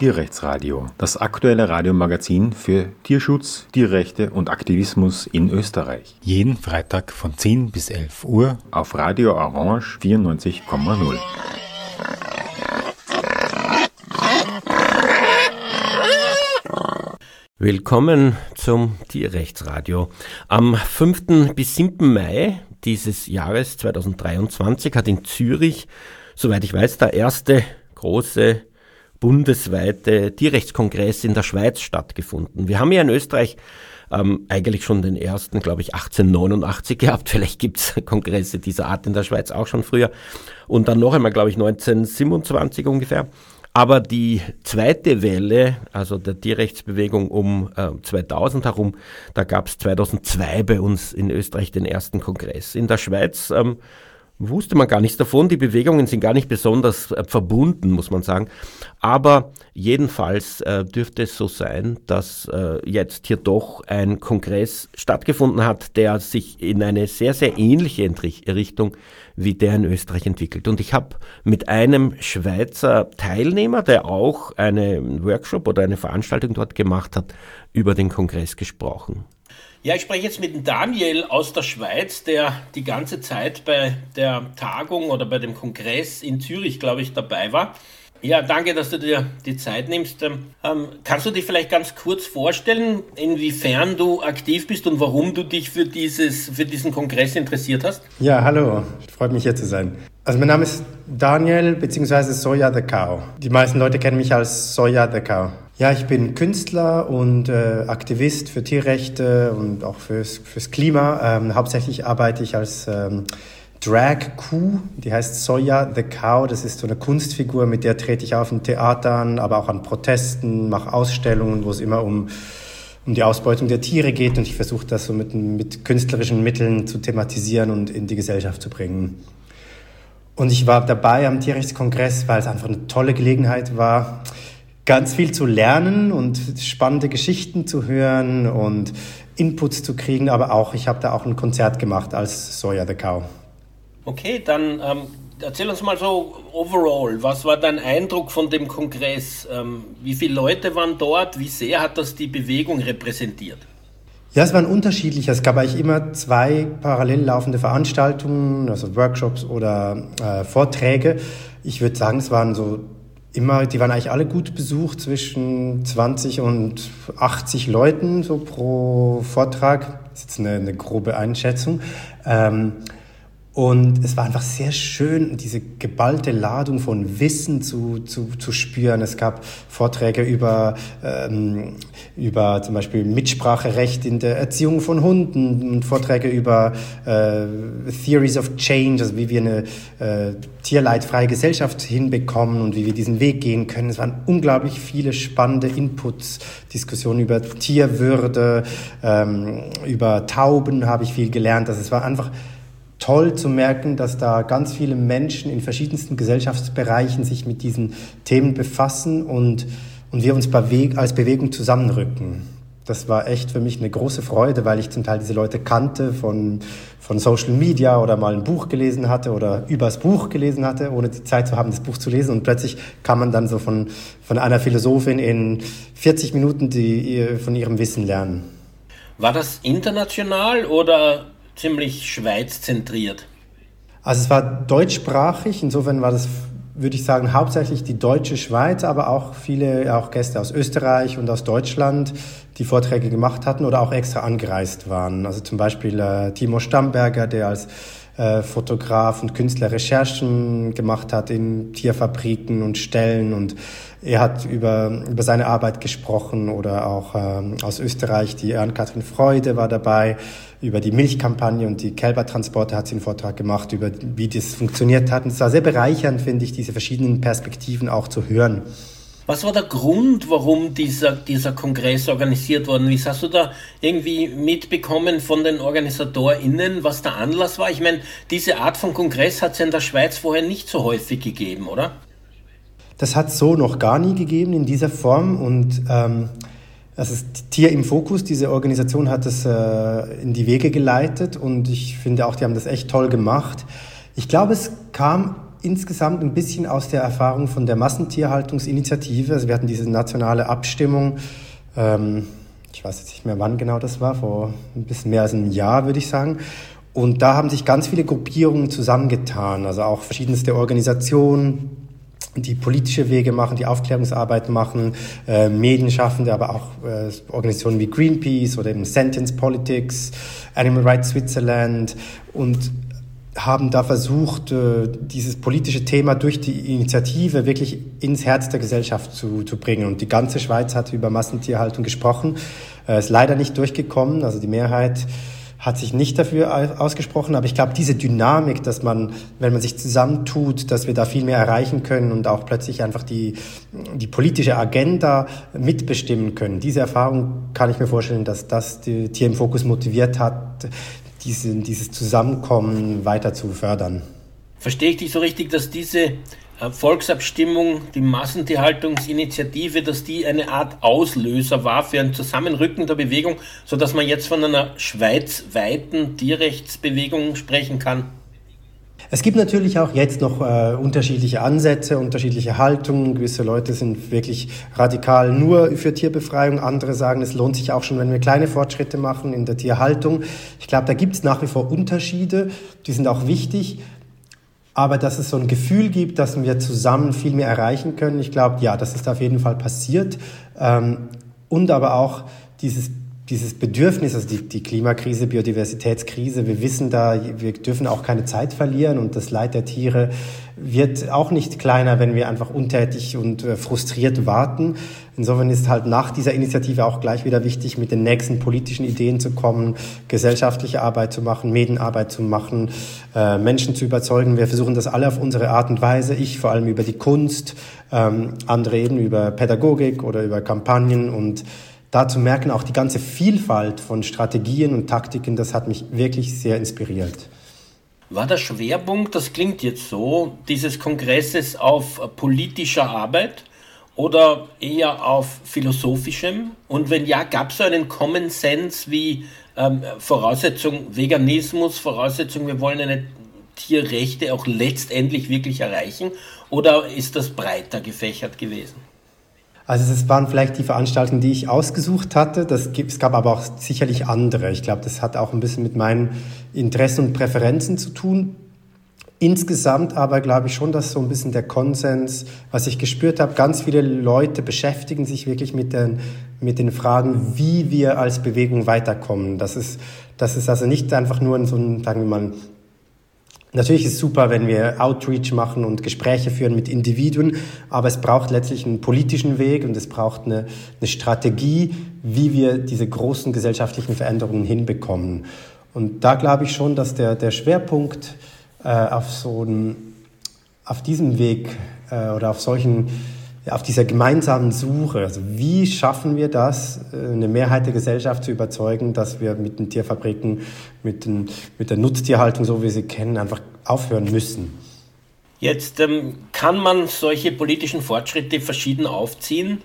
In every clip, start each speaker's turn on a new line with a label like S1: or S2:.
S1: Tierrechtsradio, das aktuelle Radiomagazin für Tierschutz, Tierrechte und Aktivismus in Österreich. Jeden Freitag von 10 bis 11 Uhr auf Radio Orange 94,0.
S2: Willkommen zum Tierrechtsradio. Am 5. bis 7. Mai dieses Jahres 2023 hat in Zürich, soweit ich weiß, der erste große bundesweite Tierrechtskongress in der Schweiz stattgefunden. Wir haben ja in Österreich ähm, eigentlich schon den ersten, glaube ich, 1889 gehabt. Vielleicht gibt's Kongresse dieser Art in der Schweiz auch schon früher. Und dann noch einmal, glaube ich, 1927 ungefähr. Aber die zweite Welle, also der Tierrechtsbewegung um äh, 2000 herum, da gab es 2002 bei uns in Österreich den ersten Kongress. In der Schweiz ähm, wusste man gar nichts davon. Die Bewegungen sind gar nicht besonders äh, verbunden, muss man sagen. Aber jedenfalls äh, dürfte es so sein, dass äh, jetzt hier doch ein Kongress stattgefunden hat, der sich in eine sehr, sehr ähnliche Richtung wie der in Österreich entwickelt. Und ich habe mit einem Schweizer Teilnehmer, der auch einen Workshop oder eine Veranstaltung dort gemacht hat, über den Kongress gesprochen. Ja, ich spreche jetzt mit Daniel aus der Schweiz, der die ganze Zeit bei der Tagung oder bei dem Kongress in Zürich, glaube ich, dabei war. Ja, danke, dass du dir die Zeit nimmst. Ähm, kannst du dich vielleicht ganz kurz vorstellen, inwiefern du aktiv bist und warum du dich für, dieses, für diesen Kongress interessiert hast?
S3: Ja, hallo, freut mich hier zu sein. Also mein Name ist Daniel bzw. Soja the Cow. Die meisten Leute kennen mich als Soja the Cow. Ja, ich bin Künstler und äh, Aktivist für Tierrechte und auch fürs, fürs Klima. Ähm, hauptsächlich arbeite ich als ähm, Drag-Kuh, die heißt Soya the Cow. Das ist so eine Kunstfigur, mit der trete ich auf in Theatern, aber auch an Protesten, mache Ausstellungen, wo es immer um, um die Ausbeutung der Tiere geht. Und ich versuche das so mit, mit künstlerischen Mitteln zu thematisieren und in die Gesellschaft zu bringen. Und ich war dabei am Tierrechtskongress, weil es einfach eine tolle Gelegenheit war, ganz viel zu lernen und spannende Geschichten zu hören und Inputs zu kriegen. Aber auch, ich habe da auch ein Konzert gemacht als Soya the Cow.
S2: Okay, dann ähm, erzähl uns mal so overall, was war dein Eindruck von dem Kongress? Ähm, wie viele Leute waren dort? Wie sehr hat das die Bewegung repräsentiert?
S3: Ja, es waren unterschiedlich. Es gab eigentlich immer zwei parallel laufende Veranstaltungen, also Workshops oder äh, Vorträge. Ich würde sagen, es waren so immer, die waren eigentlich alle gut besucht, zwischen 20 und 80 Leuten so pro Vortrag. Das ist jetzt eine, eine grobe Einschätzung. Ähm, und es war einfach sehr schön, diese geballte Ladung von Wissen zu, zu, zu spüren. Es gab Vorträge über, ähm, über zum Beispiel Mitspracherecht in der Erziehung von Hunden und Vorträge über äh, Theories of Change, also wie wir eine äh, tierleidfreie Gesellschaft hinbekommen und wie wir diesen Weg gehen können. Es waren unglaublich viele spannende Inputs, Diskussionen über Tierwürde, ähm, über Tauben habe ich viel gelernt. Also es war einfach toll zu merken, dass da ganz viele Menschen in verschiedensten Gesellschaftsbereichen sich mit diesen Themen befassen und, und wir uns als Bewegung zusammenrücken. Das war echt für mich eine große Freude, weil ich zum Teil diese Leute kannte von, von Social Media oder mal ein Buch gelesen hatte oder übers Buch gelesen hatte, ohne die Zeit zu haben, das Buch zu lesen. Und plötzlich kann man dann so von, von einer Philosophin in 40 Minuten die, von ihrem Wissen lernen.
S2: War das international oder ziemlich schweizzentriert.
S3: Also es war deutschsprachig, insofern war das, würde ich sagen, hauptsächlich die deutsche Schweiz, aber auch viele auch Gäste aus Österreich und aus Deutschland, die Vorträge gemacht hatten oder auch extra angereist waren. Also zum Beispiel äh, Timo Stamberger, der als äh, Fotograf und Künstler Recherchen gemacht hat in Tierfabriken und Ställen und er hat über, über seine Arbeit gesprochen oder auch ähm, aus Österreich die Ann-Kathrin Freude war dabei. Über die Milchkampagne und die Kälbertransporte hat sie einen Vortrag gemacht, über wie das funktioniert hat. Und es war sehr bereichernd, finde ich, diese verschiedenen Perspektiven auch zu hören.
S2: Was war der Grund, warum dieser, dieser Kongress organisiert worden ist? Hast du da irgendwie mitbekommen von den OrganisatorInnen, was der Anlass war? Ich meine, diese Art von Kongress hat es in der Schweiz vorher nicht so häufig gegeben, oder?
S3: Das hat es so noch gar nie gegeben in dieser Form und ähm, das ist Tier im Fokus. Diese Organisation hat es äh, in die Wege geleitet und ich finde auch, die haben das echt toll gemacht. Ich glaube, es kam insgesamt ein bisschen aus der Erfahrung von der Massentierhaltungsinitiative. Also wir hatten diese nationale Abstimmung, ähm, ich weiß jetzt nicht mehr, wann genau das war, vor ein bisschen mehr als einem Jahr, würde ich sagen. Und da haben sich ganz viele Gruppierungen zusammengetan, also auch verschiedenste Organisationen, die politische Wege machen, die Aufklärungsarbeit machen, äh, Medienschaffende, aber auch äh, Organisationen wie Greenpeace oder eben Sentence Politics, Animal Rights Switzerland und haben da versucht, äh, dieses politische Thema durch die Initiative wirklich ins Herz der Gesellschaft zu, zu bringen. Und die ganze Schweiz hat über Massentierhaltung gesprochen. Äh, ist leider nicht durchgekommen. Also die Mehrheit hat sich nicht dafür ausgesprochen, aber ich glaube, diese Dynamik, dass man, wenn man sich zusammentut, dass wir da viel mehr erreichen können und auch plötzlich einfach die, die politische Agenda mitbestimmen können, diese Erfahrung kann ich mir vorstellen, dass das die Tier im Fokus motiviert hat, diese, dieses Zusammenkommen weiter zu fördern.
S2: Verstehe ich dich so richtig, dass diese Volksabstimmung, die Massentierhaltungsinitiative, dass die eine Art Auslöser war für ein Zusammenrücken der Bewegung, sodass man jetzt von einer schweizweiten Tierrechtsbewegung sprechen kann?
S3: Es gibt natürlich auch jetzt noch äh, unterschiedliche Ansätze, unterschiedliche Haltungen. Gewisse Leute sind wirklich radikal nur für Tierbefreiung. Andere sagen, es lohnt sich auch schon, wenn wir kleine Fortschritte machen in der Tierhaltung. Ich glaube, da gibt es nach wie vor Unterschiede. Die sind auch wichtig aber dass es so ein Gefühl gibt, dass wir zusammen viel mehr erreichen können. Ich glaube, ja, das ist auf jeden Fall passiert. Ähm, und aber auch dieses dieses Bedürfnis, also die, die Klimakrise, Biodiversitätskrise, wir wissen da, wir dürfen auch keine Zeit verlieren und das Leid der Tiere wird auch nicht kleiner, wenn wir einfach untätig und äh, frustriert warten. Insofern ist halt nach dieser Initiative auch gleich wieder wichtig, mit den nächsten politischen Ideen zu kommen, gesellschaftliche Arbeit zu machen, Medienarbeit zu machen, äh, Menschen zu überzeugen. Wir versuchen das alle auf unsere Art und Weise. Ich vor allem über die Kunst, ähm, andere eben über Pädagogik oder über Kampagnen und da zu merken, auch die ganze Vielfalt von Strategien und Taktiken, das hat mich wirklich sehr inspiriert.
S2: War der Schwerpunkt, das klingt jetzt so, dieses Kongresses auf politischer Arbeit oder eher auf philosophischem? Und wenn ja, gab es so einen Common Sense wie ähm, Voraussetzung Veganismus, Voraussetzung, wir wollen eine Tierrechte auch letztendlich wirklich erreichen? Oder ist das breiter gefächert gewesen?
S3: Also es waren vielleicht die Veranstaltungen, die ich ausgesucht hatte. Das gibt, es gab aber auch sicherlich andere. Ich glaube, das hat auch ein bisschen mit meinen Interessen und Präferenzen zu tun. Insgesamt aber glaube ich schon, dass so ein bisschen der Konsens, was ich gespürt habe, ganz viele Leute beschäftigen sich wirklich mit den, mit den Fragen, wie wir als Bewegung weiterkommen. Das ist, das ist also nicht einfach nur so ein, sagen wir mal, Natürlich ist es super, wenn wir Outreach machen und Gespräche führen mit Individuen, aber es braucht letztlich einen politischen Weg und es braucht eine, eine Strategie, wie wir diese großen gesellschaftlichen Veränderungen hinbekommen. Und da glaube ich schon, dass der, der Schwerpunkt äh, auf, so ein, auf diesem Weg äh, oder auf solchen auf dieser gemeinsamen Suche. Also wie schaffen wir das, äh, eine Mehrheit der Gesellschaft zu überzeugen, dass wir mit den Tierfabriken, mit, den, mit der Nutztierhaltung, so wie wir sie kennen, einfach aufhören müssen?
S2: Jetzt ähm, kann man solche politischen Fortschritte verschieden aufziehen.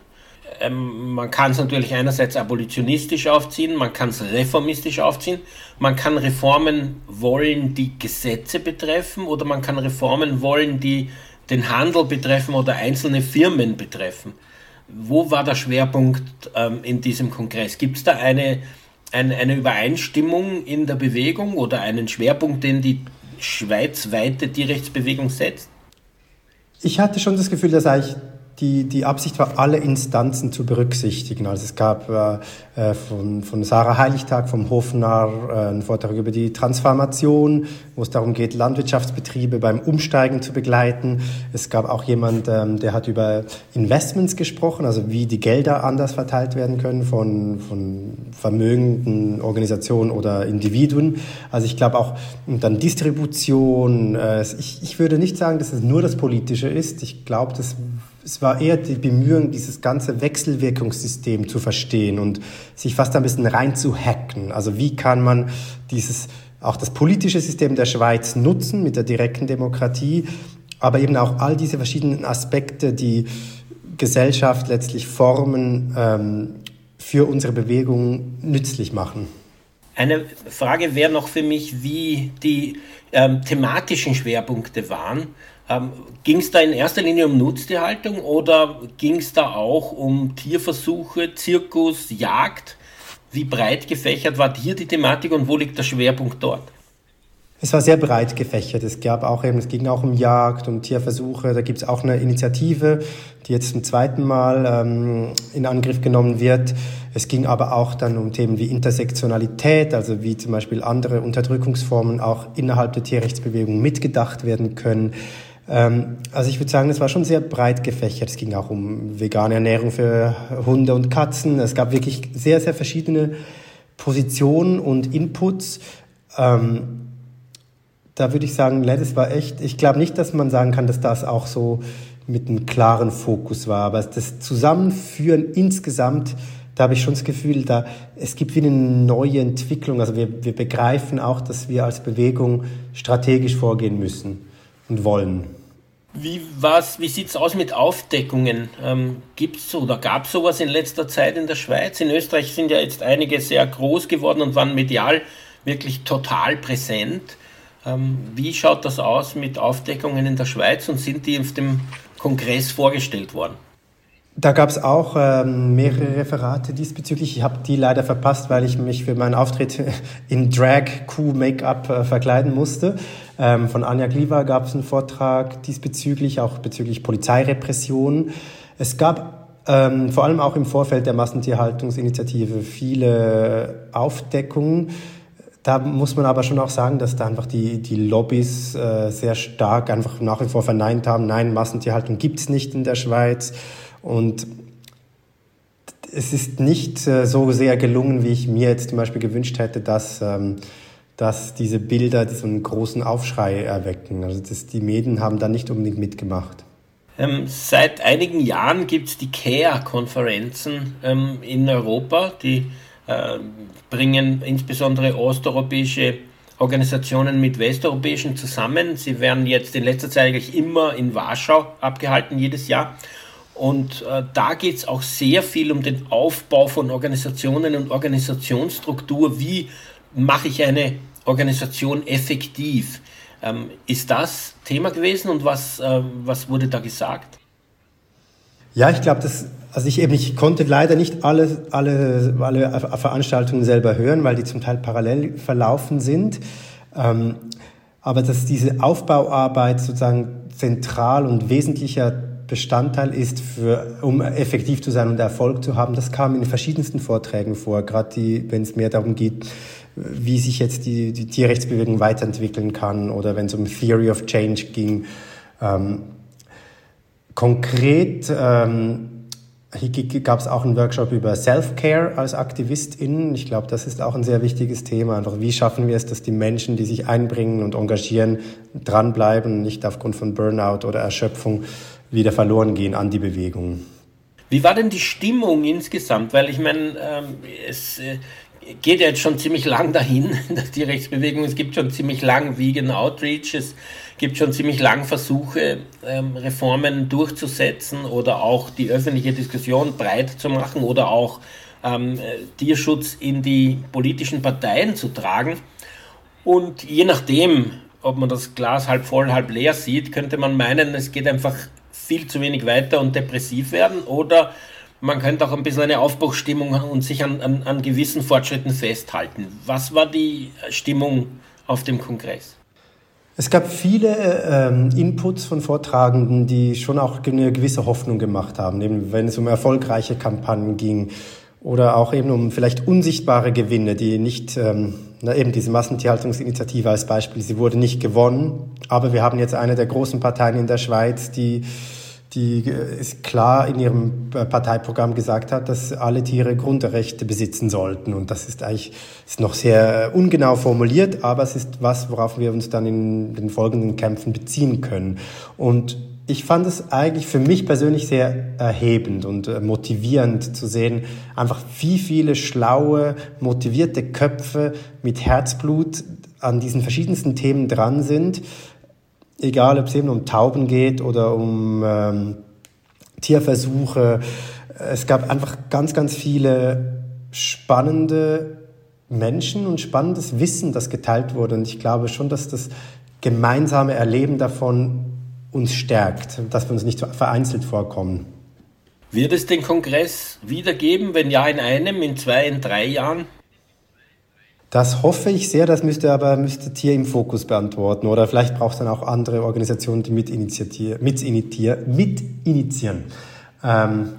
S2: Ähm, man kann es natürlich einerseits abolitionistisch aufziehen, man kann es reformistisch aufziehen, man kann Reformen wollen, die Gesetze betreffen, oder man kann Reformen wollen, die den Handel betreffen oder einzelne Firmen betreffen. Wo war der Schwerpunkt ähm, in diesem Kongress? Gibt es da eine, eine, eine Übereinstimmung in der Bewegung oder einen Schwerpunkt, den die schweizweite Tierrechtsbewegung setzt?
S3: Ich hatte schon das Gefühl, dass eigentlich die, die Absicht war, alle Instanzen zu berücksichtigen. Also es gab äh, äh, von, von Sarah Heiligtag vom Hofnarr äh, einen Vortrag über die Transformation, wo es darum geht, Landwirtschaftsbetriebe beim Umsteigen zu begleiten. Es gab auch jemand, ähm, der hat über Investments gesprochen, also wie die Gelder anders verteilt werden können von, von vermögenden Organisationen oder Individuen. Also ich glaube auch, und dann Distribution. Äh, ich, ich würde nicht sagen, dass es nur das Politische ist. Ich glaube, das es war eher die Bemühung, dieses ganze Wechselwirkungssystem zu verstehen und sich fast ein bisschen reinzuhacken. Also wie kann man dieses, auch das politische System der Schweiz nutzen mit der direkten Demokratie, aber eben auch all diese verschiedenen Aspekte, die Gesellschaft letztlich formen, ähm, für unsere Bewegung nützlich machen.
S2: Eine Frage wäre noch für mich, wie die ähm, thematischen Schwerpunkte waren. Ähm, ging es da in erster Linie um Nutztierhaltung oder ging es da auch um Tierversuche, Zirkus, Jagd? Wie breit gefächert war hier die Thematik und wo liegt der Schwerpunkt dort?
S3: Es war sehr breit gefächert. Es gab auch eben, es ging auch um Jagd, um Tierversuche. Da gibt es auch eine Initiative, die jetzt zum zweiten Mal ähm, in Angriff genommen wird. Es ging aber auch dann um Themen wie Intersektionalität, also wie zum Beispiel andere Unterdrückungsformen auch innerhalb der Tierrechtsbewegung mitgedacht werden können. Ähm, also ich würde sagen, es war schon sehr breit gefächert. Es ging auch um vegane Ernährung für Hunde und Katzen. Es gab wirklich sehr, sehr verschiedene Positionen und Inputs. Ähm, da würde ich sagen, Lettuce war echt, ich glaube nicht, dass man sagen kann, dass das auch so mit einem klaren Fokus war, aber das Zusammenführen insgesamt, da habe ich schon das Gefühl, da es gibt wie eine neue Entwicklung. Also wir, wir begreifen auch, dass wir als Bewegung strategisch vorgehen müssen und wollen.
S2: Wie, wie sieht es aus mit Aufdeckungen? Ähm, Gibt es oder gab es sowas in letzter Zeit in der Schweiz? In Österreich sind ja jetzt einige sehr groß geworden und waren medial wirklich total präsent. Ähm, wie schaut das aus mit Aufdeckungen in der Schweiz und sind die auf dem Kongress vorgestellt worden?
S3: Da gab es auch ähm, mehrere Referate diesbezüglich. Ich habe die leider verpasst, weil ich mich für meinen Auftritt in Drag-Q-Make-up äh, verkleiden musste. Ähm, von Anja Gliva gab es einen Vortrag diesbezüglich, auch bezüglich Polizeirepression. Es gab ähm, vor allem auch im Vorfeld der Massentierhaltungsinitiative viele Aufdeckungen da muss man aber schon auch sagen, dass da einfach die, die Lobbys äh, sehr stark einfach nach wie vor verneint haben, nein, Massentierhaltung gibt es nicht in der Schweiz. Und es ist nicht äh, so sehr gelungen, wie ich mir jetzt zum Beispiel gewünscht hätte, dass, ähm, dass diese Bilder einen großen Aufschrei erwecken. Also das, die Medien haben da nicht unbedingt mitgemacht.
S2: Ähm, seit einigen Jahren gibt es die CARE-Konferenzen ähm, in Europa, die bringen insbesondere osteuropäische Organisationen mit westeuropäischen zusammen. Sie werden jetzt in letzter Zeit eigentlich immer in Warschau abgehalten, jedes Jahr. Und äh, da geht es auch sehr viel um den Aufbau von Organisationen und Organisationsstruktur. Wie mache ich eine Organisation effektiv? Ähm, ist das Thema gewesen und was, äh, was wurde da gesagt?
S3: Ja, ich glaube, das also ich eben, ich konnte leider nicht alle, alle, alle Veranstaltungen selber hören, weil die zum Teil parallel verlaufen sind. Ähm, aber dass diese Aufbauarbeit sozusagen zentral und wesentlicher Bestandteil ist, für, um effektiv zu sein und Erfolg zu haben, das kam in den verschiedensten Vorträgen vor, gerade wenn es mehr darum geht, wie sich jetzt die, die Tierrechtsbewegung weiterentwickeln kann oder wenn es um Theory of Change ging. Ähm, konkret ähm, gab es auch einen Workshop über Self-Care als AktivistInnen. Ich glaube, das ist auch ein sehr wichtiges Thema. Einfach, wie schaffen wir es, dass die Menschen, die sich einbringen und engagieren, dranbleiben nicht aufgrund von Burnout oder Erschöpfung wieder verloren gehen an die Bewegung.
S2: Wie war denn die Stimmung insgesamt? Weil ich meine, ähm, es äh, geht ja jetzt schon ziemlich lang dahin, die Rechtsbewegung. Es gibt schon ziemlich lang Vegan Outreach. Gibt schon ziemlich lang Versuche, ähm, Reformen durchzusetzen oder auch die öffentliche Diskussion breit zu machen oder auch ähm, Tierschutz in die politischen Parteien zu tragen. Und je nachdem, ob man das Glas halb voll, halb leer sieht, könnte man meinen, es geht einfach viel zu wenig weiter und depressiv werden oder man könnte auch ein bisschen eine Aufbruchstimmung und sich an, an, an gewissen Fortschritten festhalten. Was war die Stimmung auf dem Kongress?
S3: Es gab viele ähm, Inputs von Vortragenden, die schon auch eine gewisse Hoffnung gemacht haben, eben wenn es um erfolgreiche Kampagnen ging oder auch eben um vielleicht unsichtbare Gewinne, die nicht, ähm, na eben diese Massentierhaltungsinitiative als Beispiel, sie wurde nicht gewonnen, aber wir haben jetzt eine der großen Parteien in der Schweiz, die die ist klar in ihrem Parteiprogramm gesagt hat, dass alle Tiere Grundrechte besitzen sollten. Und das ist eigentlich ist noch sehr ungenau formuliert, aber es ist was, worauf wir uns dann in den folgenden Kämpfen beziehen können. Und ich fand es eigentlich für mich persönlich sehr erhebend und äh, motivierend zu sehen, einfach wie viele schlaue, motivierte Köpfe mit Herzblut an diesen verschiedensten Themen dran sind egal ob es eben um Tauben geht oder um ähm, Tierversuche. Es gab einfach ganz, ganz viele spannende Menschen und spannendes Wissen, das geteilt wurde. Und ich glaube schon, dass das gemeinsame Erleben davon uns stärkt, dass wir uns nicht vereinzelt vorkommen.
S2: Wird es den Kongress wiedergeben? Wenn ja, in einem, in zwei, in drei Jahren?
S3: Das hoffe ich sehr, das müsste aber müsste Tier im Fokus beantworten. Oder vielleicht braucht es dann auch andere Organisationen, die mit, mit, mit initiieren. Ähm,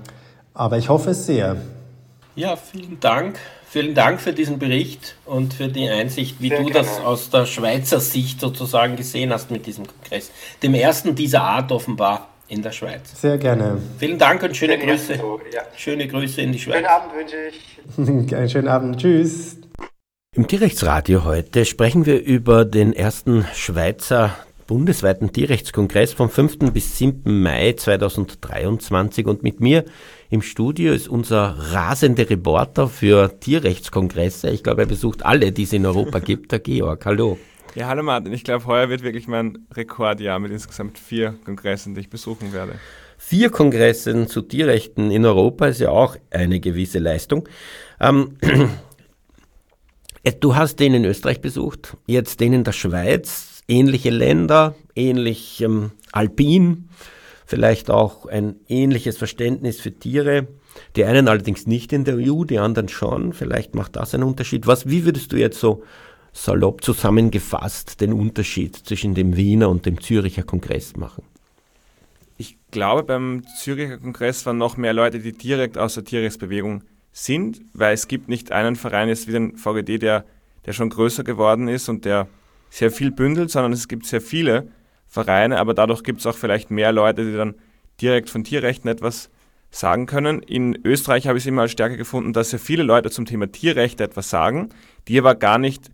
S3: aber ich hoffe es sehr.
S2: Ja, vielen Dank. Vielen Dank für diesen Bericht und für die Einsicht, wie sehr du gerne. das aus der Schweizer Sicht sozusagen gesehen hast mit diesem Kongress. Dem ersten dieser Art offenbar in der Schweiz.
S3: Sehr gerne.
S2: Vielen Dank und schöne Grüße. So, ja. Schöne Grüße in die Schweiz.
S3: Schönen Abend wünsche ich. Einen schönen Abend. Tschüss.
S2: Im Tierrechtsradio heute sprechen wir über den ersten Schweizer bundesweiten Tierrechtskongress vom 5. bis 7. Mai 2023 und mit mir im Studio ist unser rasende Reporter für Tierrechtskongresse. Ich glaube, er besucht alle, die es in Europa gibt, der Georg. Hallo.
S4: Ja, hallo Martin. Ich glaube, heuer wird wirklich mein Rekordjahr mit insgesamt vier Kongressen, die ich besuchen werde.
S2: Vier Kongressen zu Tierrechten in Europa ist ja auch eine gewisse Leistung. Ähm, Äh, du hast den in Österreich besucht, jetzt den in der Schweiz, ähnliche Länder, ähnlich ähm, alpin, vielleicht auch ein ähnliches Verständnis für Tiere. Die einen allerdings nicht in der EU, die anderen schon. Vielleicht macht das einen Unterschied. Was, wie würdest du jetzt so salopp zusammengefasst den Unterschied zwischen dem Wiener und dem Züricher Kongress machen?
S4: Ich glaube, beim Züricher Kongress waren noch mehr Leute, die direkt aus der Tierrechtsbewegung sind, weil es gibt nicht einen Verein jetzt wie den VGD, der, der schon größer geworden ist und der sehr viel bündelt, sondern es gibt sehr viele Vereine, aber dadurch gibt es auch vielleicht mehr Leute, die dann direkt von Tierrechten etwas sagen können. In Österreich habe ich es immer als Stärke gefunden, dass sehr viele Leute zum Thema Tierrechte etwas sagen, die aber gar nicht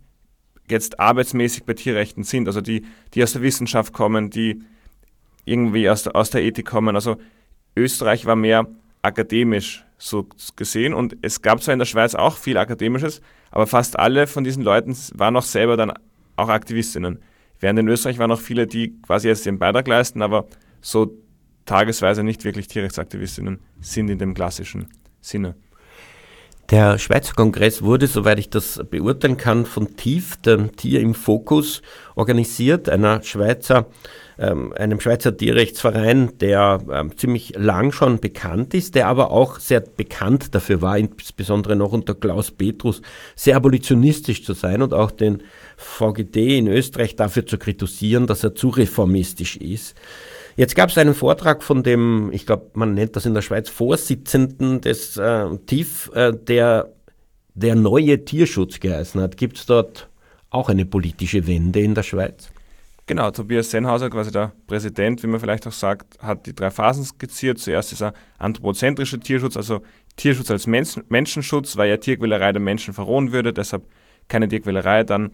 S4: jetzt arbeitsmäßig bei Tierrechten sind, also die, die aus der Wissenschaft kommen, die irgendwie aus der, aus der Ethik kommen. Also Österreich war mehr akademisch so gesehen. Und es gab zwar in der Schweiz auch viel Akademisches, aber fast alle von diesen Leuten waren auch selber dann auch Aktivistinnen. Während in Österreich waren auch viele, die quasi jetzt den Beitrag leisten, aber so tagesweise nicht wirklich Tierrechtsaktivistinnen sind in dem klassischen Sinne.
S2: Der Schweizer Kongress wurde, soweit ich das beurteilen kann, von TIF, dem Tier im Fokus, organisiert, einer Schweizer ähm, einem Schweizer Tierrechtsverein, der ähm, ziemlich lang schon bekannt ist, der aber auch sehr bekannt dafür war, insbesondere noch unter Klaus Petrus, sehr abolitionistisch zu sein und auch den VGD in Österreich dafür zu kritisieren, dass er zu reformistisch ist. Jetzt gab es einen Vortrag von dem, ich glaube, man nennt das in der Schweiz Vorsitzenden des äh, TIF, äh, der der neue Tierschutz geheißen hat. Gibt es dort auch eine politische Wende in der Schweiz?
S4: Genau, Tobias Sennhauser, quasi der Präsident, wie man vielleicht auch sagt, hat die drei Phasen skizziert. Zuerst ist er anthropozentrischer Tierschutz, also Tierschutz als Menschen, Menschenschutz, weil ja Tierquälerei der Menschen verrohen würde, deshalb keine Tierquälerei. Dann,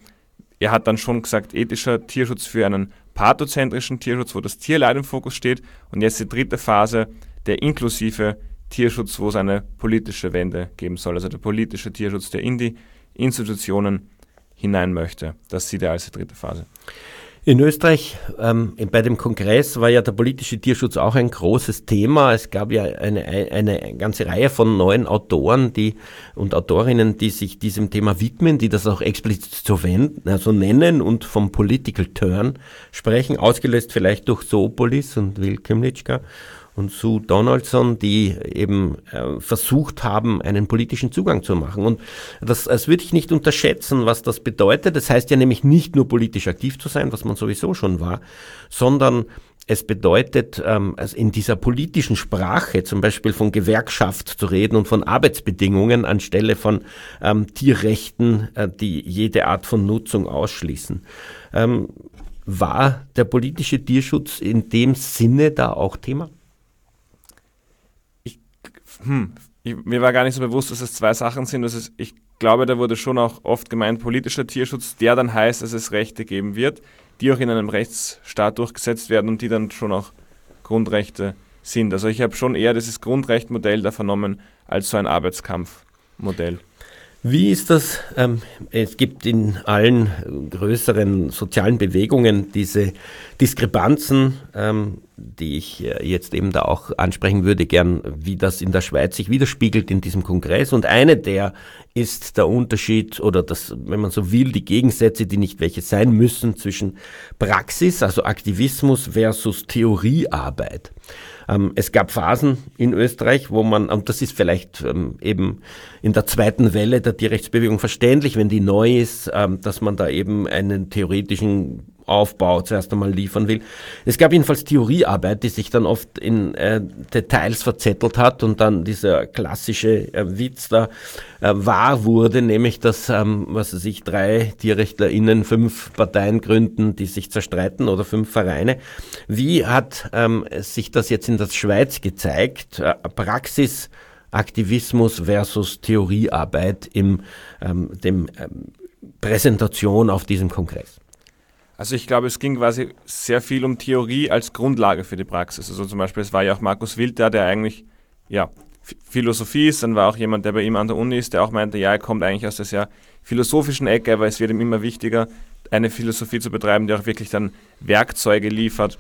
S4: er hat dann schon gesagt, ethischer Tierschutz für einen pathozentrischen Tierschutz, wo das Tierleid im Fokus steht. Und jetzt die dritte Phase, der inklusive Tierschutz, wo es eine politische Wende geben soll. Also der politische Tierschutz, der in die Institutionen hinein möchte. Das sieht er als die dritte Phase.
S2: In Österreich, ähm, bei dem Kongress war ja der politische Tierschutz auch ein großes Thema. Es gab ja eine, eine ganze Reihe von neuen Autoren die, und Autorinnen, die sich diesem Thema widmen, die das auch explizit so wenden, also nennen und vom Political Turn sprechen, ausgelöst vielleicht durch Soopolis und Wilkemlitschka und Sue Donaldson, die eben äh, versucht haben, einen politischen Zugang zu machen. Und das, das würde ich nicht unterschätzen, was das bedeutet. Das heißt ja nämlich nicht nur politisch aktiv zu sein, was man sowieso schon war, sondern es bedeutet, ähm, also in dieser politischen Sprache zum Beispiel von Gewerkschaft zu reden und von Arbeitsbedingungen anstelle von ähm, Tierrechten, äh, die jede Art von Nutzung ausschließen. Ähm, war der politische Tierschutz in dem Sinne da auch Thema?
S4: Hm, ich, mir war gar nicht so bewusst, dass es zwei Sachen sind. Das ist, ich glaube, da wurde schon auch oft gemeint, politischer Tierschutz, der dann heißt, dass es Rechte geben wird, die auch in einem Rechtsstaat durchgesetzt werden und die dann schon auch Grundrechte sind. Also ich habe schon eher dieses Grundrechtmodell da vernommen als so ein Arbeitskampfmodell.
S2: Wie ist das? Ähm, es gibt in allen größeren sozialen Bewegungen diese Diskrepanzen. Ähm, die ich äh, jetzt eben da auch ansprechen würde, gern, wie das in der Schweiz sich widerspiegelt in diesem Kongress. Und eine der ist der Unterschied oder das, wenn man so will, die Gegensätze, die nicht welche sein müssen, zwischen Praxis, also Aktivismus versus Theoriearbeit. Ähm, es gab Phasen in Österreich, wo man, und das ist vielleicht ähm, eben in der zweiten Welle der Tierrechtsbewegung verständlich, wenn die neu ist, ähm, dass man da eben einen theoretischen Aufbau zuerst einmal liefern will. Es gab jedenfalls Theoriearbeit, die sich dann oft in äh, Details verzettelt hat und dann dieser klassische äh, Witz da äh, wahr wurde, nämlich dass, ähm, was weiß ich, drei TierrechtlerInnen fünf Parteien gründen, die sich zerstreiten oder fünf Vereine. Wie hat ähm, sich das jetzt in der Schweiz gezeigt? Äh, Praxis, Aktivismus versus Theoriearbeit im ähm, dem ähm, Präsentation auf diesem Kongress?
S4: Also ich glaube, es ging quasi sehr viel um Theorie als Grundlage für die Praxis. Also zum Beispiel, es war ja auch Markus Wild da, der eigentlich ja, Philosophie ist, dann war auch jemand, der bei ihm an der Uni ist, der auch meinte, ja, er kommt eigentlich aus der sehr philosophischen Ecke, aber es wird ihm immer wichtiger, eine Philosophie zu betreiben, die auch wirklich dann Werkzeuge liefert,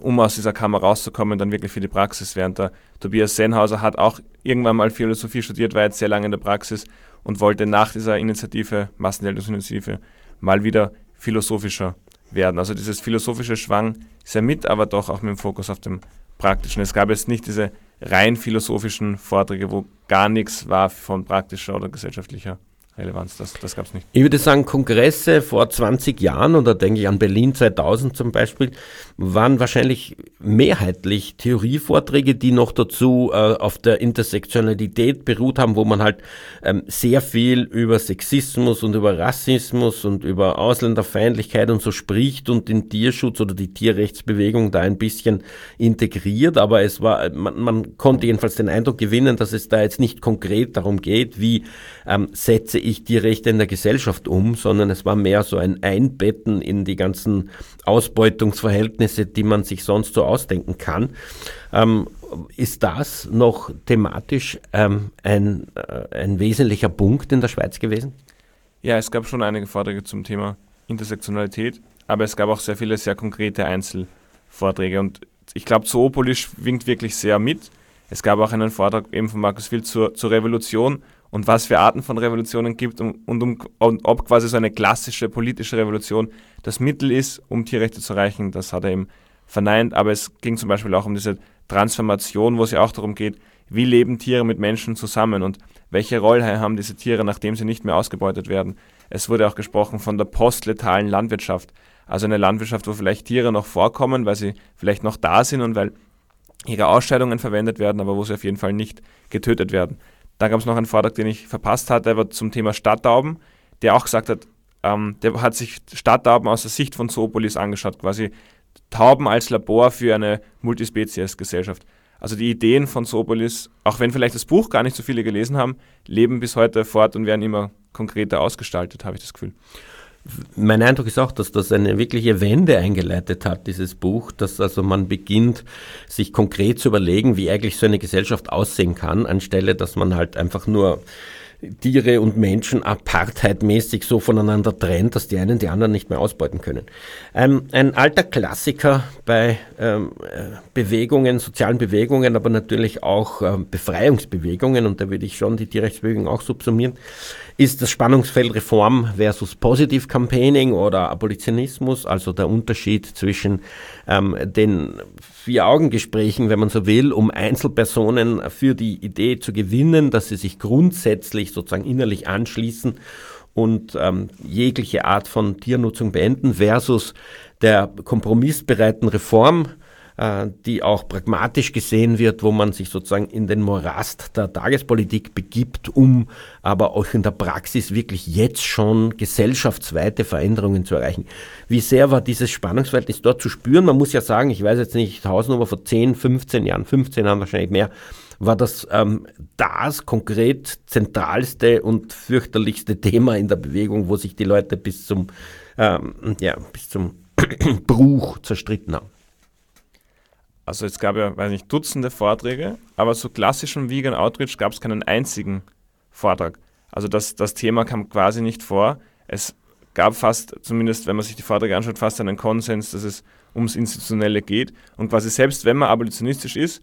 S4: um aus dieser Kammer rauszukommen, dann wirklich für die Praxis. Während der Tobias Sennhauser hat auch irgendwann mal Philosophie studiert, war jetzt sehr lange in der Praxis und wollte nach dieser Initiative, Massendeltungsinitiative, mal wieder philosophischer werden. Also dieses philosophische Schwang ist ja mit, aber doch auch mit dem Fokus auf dem Praktischen. Es gab jetzt nicht diese rein philosophischen Vorträge, wo gar nichts war von praktischer oder gesellschaftlicher Relevanz. Das, das gab es nicht.
S2: Ich würde sagen, Kongresse vor 20 Jahren, oder denke ich an Berlin 2000 zum Beispiel, waren wahrscheinlich mehrheitlich Theorievorträge, die noch dazu äh, auf der Intersektionalität beruht haben, wo man halt ähm, sehr viel über Sexismus und über Rassismus und über Ausländerfeindlichkeit und so spricht und den Tierschutz oder die Tierrechtsbewegung da ein bisschen integriert. Aber es war, man, man konnte jedenfalls den Eindruck gewinnen, dass es da jetzt nicht konkret darum geht, wie ähm, setze die Rechte in der Gesellschaft um, sondern es war mehr so ein Einbetten in die ganzen Ausbeutungsverhältnisse, die man sich sonst so ausdenken kann. Ähm, ist das noch thematisch ähm, ein, äh, ein wesentlicher Punkt in der Schweiz gewesen?
S4: Ja, es gab schon einige Vorträge zum Thema Intersektionalität, aber es gab auch sehr viele sehr konkrete Einzelvorträge und ich glaube, Zoopolis winkt wirklich sehr mit. Es gab auch einen Vortrag eben von Markus Wild zur, zur Revolution und was für Arten von Revolutionen gibt und, und, um, und ob quasi so eine klassische politische Revolution das Mittel ist, um Tierrechte zu erreichen, das hat er eben verneint. Aber es ging zum Beispiel auch um diese Transformation, wo es ja auch darum geht, wie leben Tiere mit Menschen zusammen und welche Rolle haben diese Tiere, nachdem sie nicht mehr ausgebeutet werden. Es wurde auch gesprochen von der postletalen Landwirtschaft, also eine Landwirtschaft, wo vielleicht Tiere noch vorkommen, weil sie vielleicht noch da sind und weil ihre Ausscheidungen verwendet werden, aber wo sie auf jeden Fall nicht getötet werden. Dann gab es noch einen Vortrag, den ich verpasst hatte, der war zum Thema Stadttauben, der auch gesagt hat, ähm, der hat sich Stadttauben aus der Sicht von Zoopolis angeschaut, quasi Tauben als Labor für eine Multispezies-Gesellschaft. Also die Ideen von Zoopolis, auch wenn vielleicht das Buch gar nicht so viele gelesen haben, leben bis heute fort und werden immer konkreter ausgestaltet, habe ich das Gefühl
S2: mein Eindruck ist auch, dass das eine wirkliche Wende eingeleitet hat, dieses Buch, dass also man beginnt, sich konkret zu überlegen, wie eigentlich so eine Gesellschaft aussehen kann, anstelle, dass man halt einfach nur Tiere und Menschen apartheidmäßig so voneinander trennt, dass die einen die anderen nicht mehr ausbeuten können. Ähm, ein alter Klassiker bei ähm, äh, Bewegungen, sozialen Bewegungen, aber natürlich auch ähm, Befreiungsbewegungen, und da würde ich schon die Tierrechtsbewegung auch subsumieren, ist das Spannungsfeld Reform versus Positive Campaigning oder Abolitionismus, also der Unterschied zwischen ähm, den Vier-Augen-Gesprächen, wenn man so will, um Einzelpersonen für die Idee zu gewinnen, dass sie sich grundsätzlich sozusagen innerlich anschließen und ähm, jegliche Art von Tiernutzung beenden, versus der kompromissbereiten Reform, die auch pragmatisch gesehen wird, wo man sich sozusagen in den Morast der Tagespolitik begibt, um aber auch in der Praxis wirklich jetzt schon gesellschaftsweite Veränderungen zu erreichen. Wie sehr war dieses Spannungsverhältnis dort zu spüren? Man muss ja sagen, ich weiß jetzt nicht, Hausnummer vor 10, 15 Jahren, 15 Jahren wahrscheinlich mehr, war das ähm, das konkret zentralste und fürchterlichste Thema in der Bewegung, wo sich die Leute bis zum, ähm, ja, bis zum Bruch zerstritten haben.
S4: Also es gab ja, weiß nicht, Dutzende Vorträge, aber zu klassischem Vegan Outreach gab es keinen einzigen Vortrag. Also das, das Thema kam quasi nicht vor. Es gab fast, zumindest wenn man sich die Vorträge anschaut, fast einen Konsens, dass es ums Institutionelle geht. Und quasi selbst wenn man abolitionistisch ist,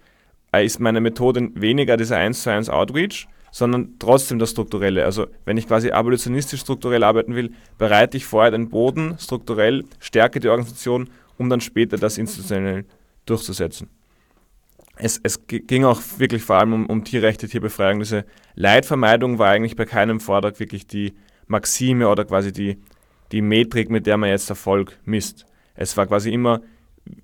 S4: äh, ist meine Methode weniger dieser 1 zu 1 Outreach, sondern trotzdem das Strukturelle. Also wenn ich quasi abolitionistisch strukturell arbeiten will, bereite ich vorher den Boden strukturell, stärke die Organisation, um dann später das institutionell durchzusetzen. Es, es ging auch wirklich vor allem um, um Tierrechte, Tierbefreiung. Diese Leidvermeidung war eigentlich bei keinem Vortrag wirklich die Maxime oder quasi die, die Metrik, mit der man jetzt Erfolg misst. Es war quasi immer,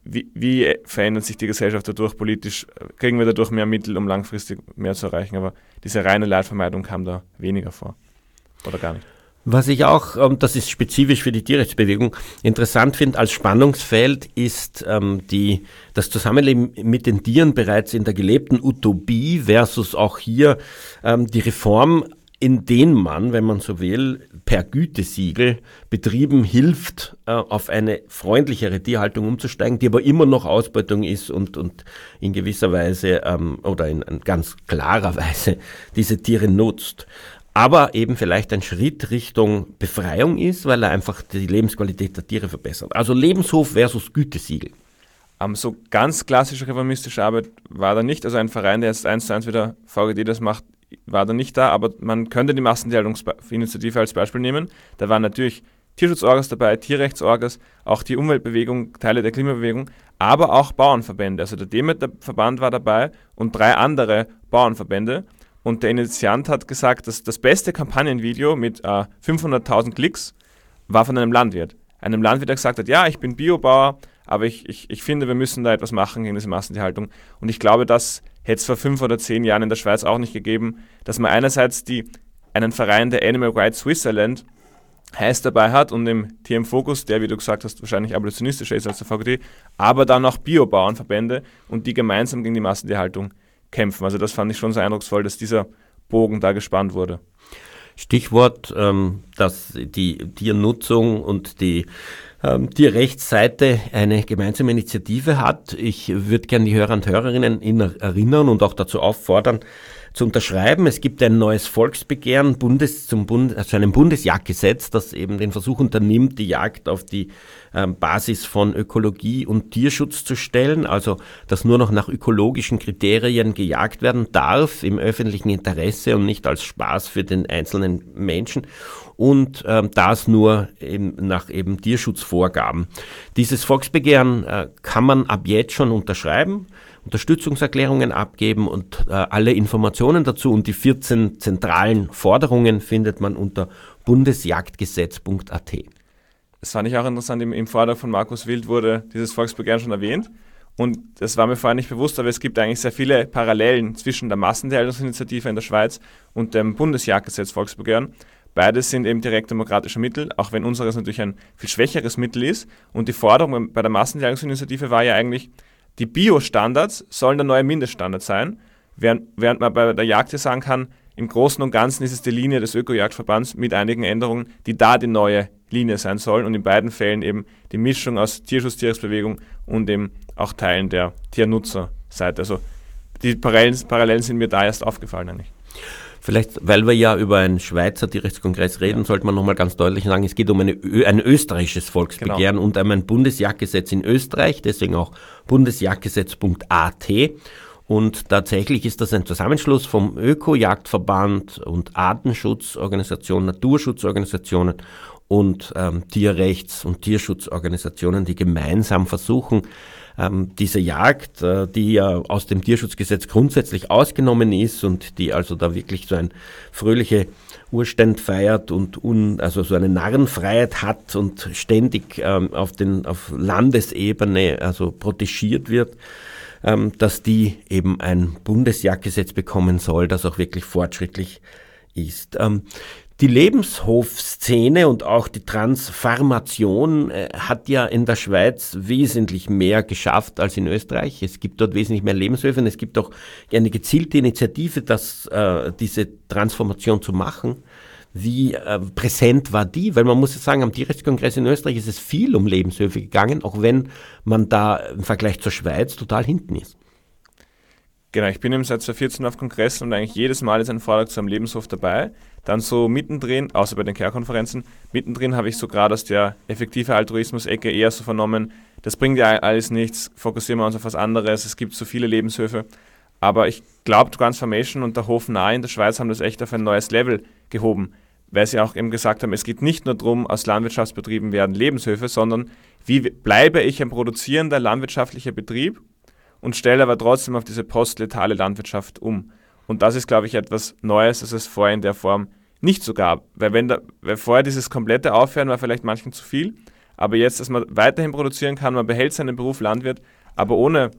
S4: wie, wie, verändert sich die Gesellschaft dadurch politisch? Kriegen wir dadurch mehr Mittel, um langfristig mehr zu erreichen? Aber diese reine Leidvermeidung kam da weniger vor. Oder gar nicht.
S2: Was ich auch, ähm, das ist spezifisch für die Tierrechtsbewegung, interessant finde als Spannungsfeld, ist ähm, die, das Zusammenleben mit den Tieren bereits in der gelebten Utopie versus auch hier ähm, die Reform in denen man, wenn man so will, per Gütesiegel Betrieben hilft, äh, auf eine freundlichere Tierhaltung umzusteigen, die aber immer noch Ausbeutung ist und, und in gewisser Weise ähm, oder in, in ganz klarer Weise diese Tiere nutzt. Aber eben vielleicht ein Schritt Richtung Befreiung ist, weil er einfach die Lebensqualität der Tiere verbessert. Also Lebenshof versus Gütesiegel.
S4: Um, so ganz klassische reformistische Arbeit war da nicht. Also ein Verein, der jetzt eins zu eins wieder VGD das macht, war da nicht da, aber man könnte die Massentierhaltungsinitiative als Beispiel nehmen. Da waren natürlich Tierschutzorgas dabei, Tierrechtsorgas, auch die Umweltbewegung, Teile der Klimabewegung, aber auch Bauernverbände. Also der Demeter-Verband war dabei und drei andere Bauernverbände. Und der Initiant hat gesagt, dass das beste Kampagnenvideo mit äh, 500.000 Klicks war von einem Landwirt. Einem Landwirt, der gesagt hat, ja, ich bin Biobauer, aber ich, ich, ich finde, wir müssen da etwas machen gegen diese Massentierhaltung. Und ich glaube, das hätte es vor fünf oder zehn Jahren in der Schweiz auch nicht gegeben, dass man einerseits die, einen Verein der Animal Rights Switzerland heiß dabei hat und im TM Focus, der, wie du gesagt hast, wahrscheinlich abolitionistischer ist als der VGT, aber dann auch Biobauernverbände und die gemeinsam gegen die Massentierhaltung kämpfen. Also das fand ich schon so eindrucksvoll, dass dieser Bogen da gespannt wurde.
S2: Stichwort, ähm, dass die Tiernutzung und die die Rechtsseite eine gemeinsame Initiative hat. Ich würde gerne die Hörer und Hörerinnen erinnern und auch dazu auffordern, zu unterschreiben. Es gibt ein neues Volksbegehren Bundes, zum Bund, also einem Bundesjagdgesetz, das eben den Versuch unternimmt, die Jagd auf die ähm, Basis von Ökologie und Tierschutz zu stellen, also dass nur noch nach ökologischen Kriterien gejagt werden darf im öffentlichen Interesse und nicht als Spaß für den einzelnen Menschen und ähm, das nur eben nach eben Tierschutzvorgaben. Dieses Volksbegehren äh, kann man ab jetzt schon unterschreiben. Unterstützungserklärungen abgeben und äh, alle Informationen dazu und die 14 zentralen Forderungen findet man unter bundesjagdgesetz.at.
S4: Das fand ich auch interessant, im, im Vortrag von Markus Wild wurde dieses Volksbegehren schon erwähnt. Und das war mir vorher nicht bewusst, aber es gibt eigentlich sehr viele Parallelen zwischen der Massentierhaltungsinitiative in der Schweiz und dem Bundesjagdgesetz Volksbegehren. Beides sind eben direktdemokratische Mittel, auch wenn unseres natürlich ein viel schwächeres Mittel ist. Und die Forderung bei der Massentierhaltungsinitiative war ja eigentlich, die Bio-Standards sollen der neue Mindeststandard sein, während, während man bei der Jagd sagen kann, im Großen und Ganzen ist es die Linie des Ökojagdverbands mit einigen Änderungen, die da die neue Linie sein soll und in beiden Fällen eben die Mischung aus Tierschutz, Tierrechtsbewegung und eben auch Teilen der Tiernutzerseite. Also die Parallelen, Parallelen sind mir da erst aufgefallen eigentlich.
S2: Vielleicht, weil wir ja über einen Schweizer Tierrechtskongress reden, ja. sollte man nochmal ganz deutlich sagen, es geht um eine, ein österreichisches Volksbegehren genau. und um ein Bundesjagdgesetz in Österreich, deswegen auch bundesjagdgesetz.at. Und tatsächlich ist das ein Zusammenschluss vom Öko-Jagdverband und Artenschutzorganisationen, Naturschutzorganisationen und ähm, Tierrechts- und Tierschutzorganisationen, die gemeinsam versuchen, ähm, diese Jagd, äh, die ja aus dem Tierschutzgesetz grundsätzlich ausgenommen ist und die also da wirklich so ein fröhliche Urständ feiert und un, also so eine Narrenfreiheit hat und ständig ähm, auf, den, auf Landesebene also protegiert wird, ähm, dass die eben ein Bundesjagdgesetz bekommen soll, das auch wirklich fortschrittlich ist. Ähm, die Lebenshofszene und auch die Transformation äh, hat ja in der Schweiz wesentlich mehr geschafft als in Österreich. Es gibt dort wesentlich mehr Lebenshöfe und es gibt auch eine gezielte Initiative, das, äh, diese Transformation zu machen. Wie äh, präsent war die? Weil man muss sagen, am Tierrechtskongress in Österreich ist es viel um Lebenshöfe gegangen, auch wenn man da im Vergleich zur Schweiz total hinten ist.
S4: Genau, ich bin eben seit 2014 auf Kongressen und eigentlich jedes Mal ist ein Vortrag zu einem Lebenshof dabei. Dann so mittendrin, außer bei den Care-Konferenzen, mittendrin habe ich so gerade aus der effektive Altruismus-Ecke eher so vernommen, das bringt ja alles nichts, fokussieren wir uns auf was anderes, es gibt so viele Lebenshöfe. Aber ich glaube, Transformation und der Hof nahe in der Schweiz haben das echt auf ein neues Level gehoben, weil sie auch eben gesagt haben, es geht nicht nur darum, aus Landwirtschaftsbetrieben werden Lebenshöfe, sondern wie bleibe ich ein produzierender landwirtschaftlicher Betrieb und stelle aber trotzdem auf diese postletale Landwirtschaft um. Und das ist, glaube ich, etwas Neues, das es vorher in der Form nicht so gab. Weil, wenn da, weil vorher dieses komplette Aufhören war vielleicht manchen zu viel, aber jetzt, dass man weiterhin produzieren kann, man behält seinen Beruf Landwirt, aber ohne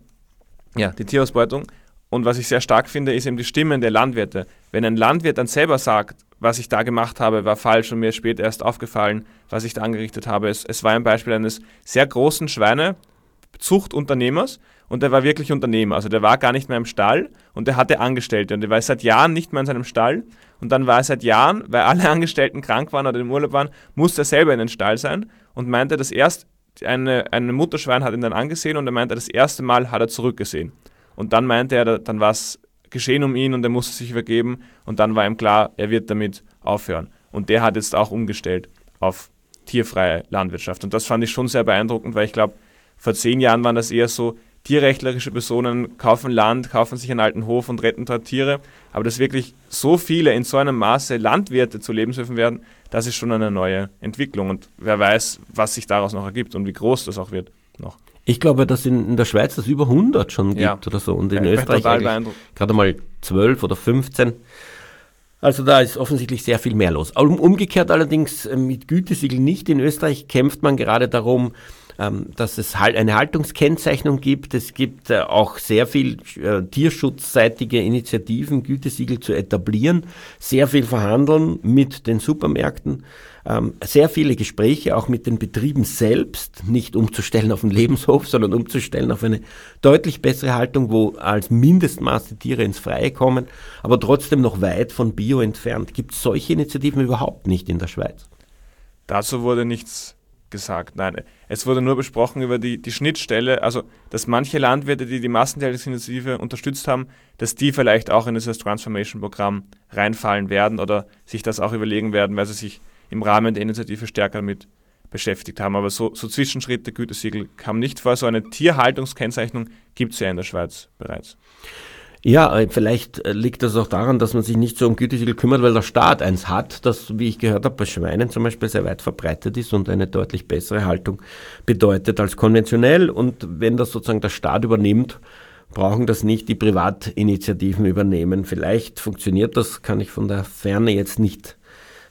S4: ja, die Tierausbeutung. Und was ich sehr stark finde, ist eben die Stimmen der Landwirte. Wenn ein Landwirt dann selber sagt, was ich da gemacht habe, war falsch und mir ist später erst aufgefallen, was ich da angerichtet habe. Es, es war ein Beispiel eines sehr großen Schweinezuchtunternehmers, und der war wirklich Unternehmer. Also der war gar nicht mehr im Stall und der hatte Angestellte und der war seit Jahren nicht mehr in seinem Stall. Und dann war er seit Jahren, weil alle Angestellten krank waren oder im Urlaub waren, musste er selber in den Stall sein und meinte, dass erst eine, eine Mutterschwein hat ihn dann angesehen und er meinte, das erste Mal hat er zurückgesehen. Und dann meinte er, dann war es geschehen um ihn und er musste sich übergeben und dann war ihm klar, er wird damit aufhören. Und der hat jetzt auch umgestellt auf tierfreie Landwirtschaft. Und das fand ich schon sehr beeindruckend, weil ich glaube, vor zehn Jahren waren das eher so, tierrechtlerische Personen kaufen Land, kaufen sich einen alten Hof und retten dort Tiere. Aber dass wirklich so viele in so einem Maße Landwirte zu Lebenshöfen werden, das ist schon eine neue Entwicklung. Und wer weiß, was sich daraus noch ergibt und wie groß das auch wird noch.
S2: Ich glaube, dass in, in der Schweiz das über 100 schon gibt ja. oder so und in ja, Österreich gerade mal 12 oder 15. Also da ist offensichtlich sehr viel mehr los. Umgekehrt allerdings äh, mit Gütesiegel nicht. In Österreich kämpft man gerade darum, dass es halt eine Haltungskennzeichnung gibt. Es gibt äh, auch sehr viel äh, tierschutzseitige Initiativen, Gütesiegel zu etablieren, sehr viel verhandeln mit den Supermärkten, ähm, sehr viele Gespräche auch mit den Betrieben selbst, nicht umzustellen auf einen Lebenshof, sondern umzustellen auf eine deutlich bessere Haltung, wo als Mindestmaß die Tiere ins Freie kommen, aber trotzdem noch weit von Bio entfernt. Gibt es solche Initiativen überhaupt nicht in der Schweiz?
S4: Dazu wurde nichts gesagt. Nein, es wurde nur besprochen über die, die Schnittstelle, also dass manche Landwirte, die die Massentierhaltungsinitiative unterstützt haben, dass die vielleicht auch in dieses Transformation-Programm reinfallen werden oder sich das auch überlegen werden, weil sie sich im Rahmen der Initiative stärker damit beschäftigt haben. Aber so, so Zwischenschritte, Gütesiegel kam nicht vor. So eine Tierhaltungskennzeichnung gibt es ja in der Schweiz bereits.
S2: Ja, äh, vielleicht äh, liegt das auch daran, dass man sich nicht so um Gütesiegel kümmert, weil der Staat eins hat, das, wie ich gehört habe, bei Schweinen zum Beispiel sehr weit verbreitet ist und eine deutlich bessere Haltung bedeutet als konventionell. Und wenn das sozusagen der Staat übernimmt, brauchen das nicht die Privatinitiativen übernehmen. Vielleicht funktioniert das, kann ich von der Ferne jetzt nicht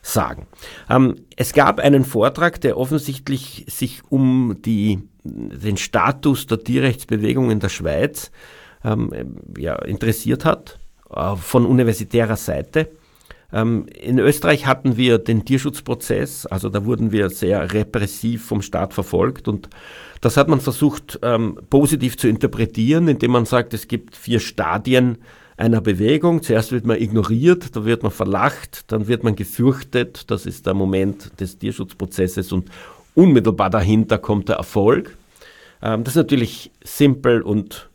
S2: sagen. Ähm, es gab einen Vortrag, der offensichtlich sich um die, den Status der Tierrechtsbewegung in der Schweiz ähm, ja, interessiert hat, äh, von universitärer Seite. Ähm, in Österreich hatten wir den Tierschutzprozess, also da wurden wir sehr repressiv vom Staat verfolgt und das hat man versucht ähm, positiv zu interpretieren, indem man sagt, es gibt vier Stadien einer Bewegung. Zuerst wird man ignoriert, dann wird man verlacht, dann wird man gefürchtet, das ist der Moment des Tierschutzprozesses und unmittelbar dahinter kommt der Erfolg. Ähm, das ist natürlich simpel und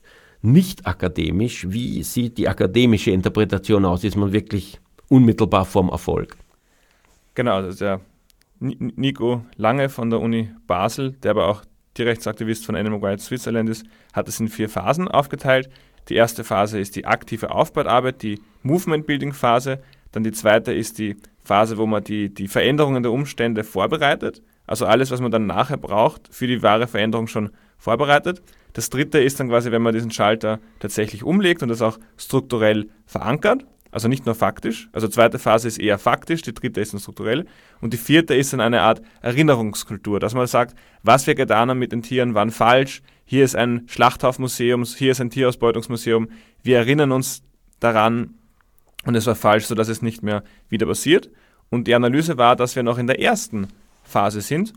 S2: nicht akademisch. Wie sieht die akademische Interpretation aus? Ist man wirklich unmittelbar vorm Erfolg?
S4: Genau, also der Nico Lange von der Uni Basel, der aber auch Tierrechtsaktivist von Animal Rights Switzerland ist, hat es in vier Phasen aufgeteilt. Die erste Phase ist die aktive Aufbauarbeit, die Movement-Building-Phase. Dann die zweite ist die Phase, wo man die, die Veränderungen der Umstände vorbereitet. Also alles, was man dann nachher braucht, für die wahre Veränderung schon vorbereitet. Das dritte ist dann quasi, wenn man diesen Schalter tatsächlich umlegt und das auch strukturell verankert, also nicht nur faktisch. Also zweite Phase ist eher faktisch, die dritte ist dann strukturell. Und die vierte ist dann eine Art Erinnerungskultur, dass man sagt, was wir getan haben mit den Tieren, waren falsch. Hier ist ein Schlachthofmuseum, hier ist ein Tierausbeutungsmuseum. Wir erinnern uns daran und es war falsch, sodass es nicht mehr wieder passiert. Und die Analyse war, dass wir noch in der ersten Phase sind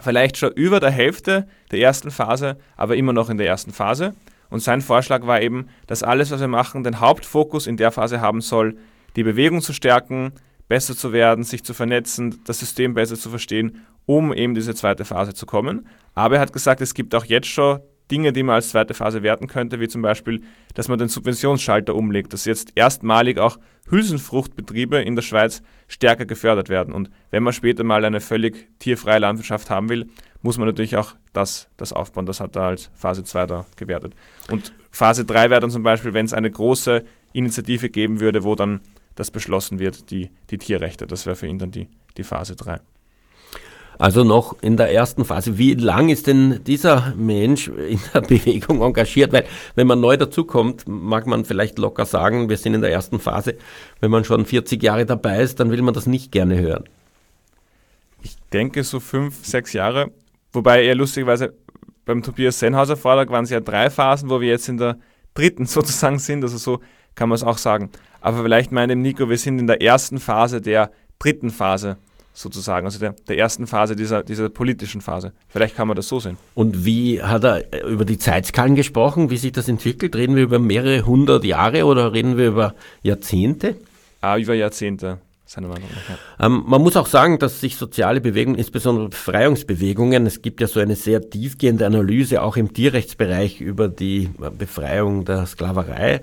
S4: vielleicht schon über der Hälfte der ersten Phase, aber immer noch in der ersten Phase. Und sein Vorschlag war eben, dass alles, was wir machen, den Hauptfokus in der Phase haben soll, die Bewegung zu stärken, besser zu werden, sich zu vernetzen, das System besser zu verstehen, um eben diese zweite Phase zu kommen. Aber er hat gesagt, es gibt auch jetzt schon Dinge, die man als zweite Phase werten könnte, wie zum Beispiel, dass man den Subventionsschalter umlegt, dass jetzt erstmalig auch Hülsenfruchtbetriebe in der Schweiz stärker gefördert werden. Und wenn man später mal eine völlig tierfreie Landwirtschaft haben will, muss man natürlich auch das, das aufbauen. Das hat er als Phase 2 da gewertet. Und Phase 3 wäre dann zum Beispiel, wenn es eine große Initiative geben würde, wo dann das beschlossen wird, die, die Tierrechte. Das wäre für ihn dann die, die Phase 3.
S2: Also noch in der ersten Phase. Wie lang ist denn dieser Mensch in der Bewegung engagiert? Weil wenn man neu dazukommt, mag man vielleicht locker sagen, wir sind in der ersten Phase. Wenn man schon 40 Jahre dabei ist, dann will man das nicht gerne hören.
S4: Ich denke so fünf, sechs Jahre. Wobei eher lustigerweise beim Tobias Sennhauser Vortrag waren es ja drei Phasen, wo wir jetzt in der dritten sozusagen sind. Also so kann man es auch sagen. Aber vielleicht meint Nico, wir sind in der ersten Phase der dritten Phase sozusagen, also der, der ersten Phase dieser, dieser politischen Phase. Vielleicht kann man das so sehen.
S2: Und wie hat er über die Zeitskalen gesprochen? Wie sich das entwickelt? Reden wir über mehrere hundert Jahre oder reden wir über Jahrzehnte?
S4: Ah, über Jahrzehnte. Seine Meinung
S2: nach, ja. ähm, man muss auch sagen, dass sich soziale Bewegungen, insbesondere Befreiungsbewegungen, es gibt ja so eine sehr tiefgehende Analyse auch im Tierrechtsbereich über die Befreiung der Sklaverei.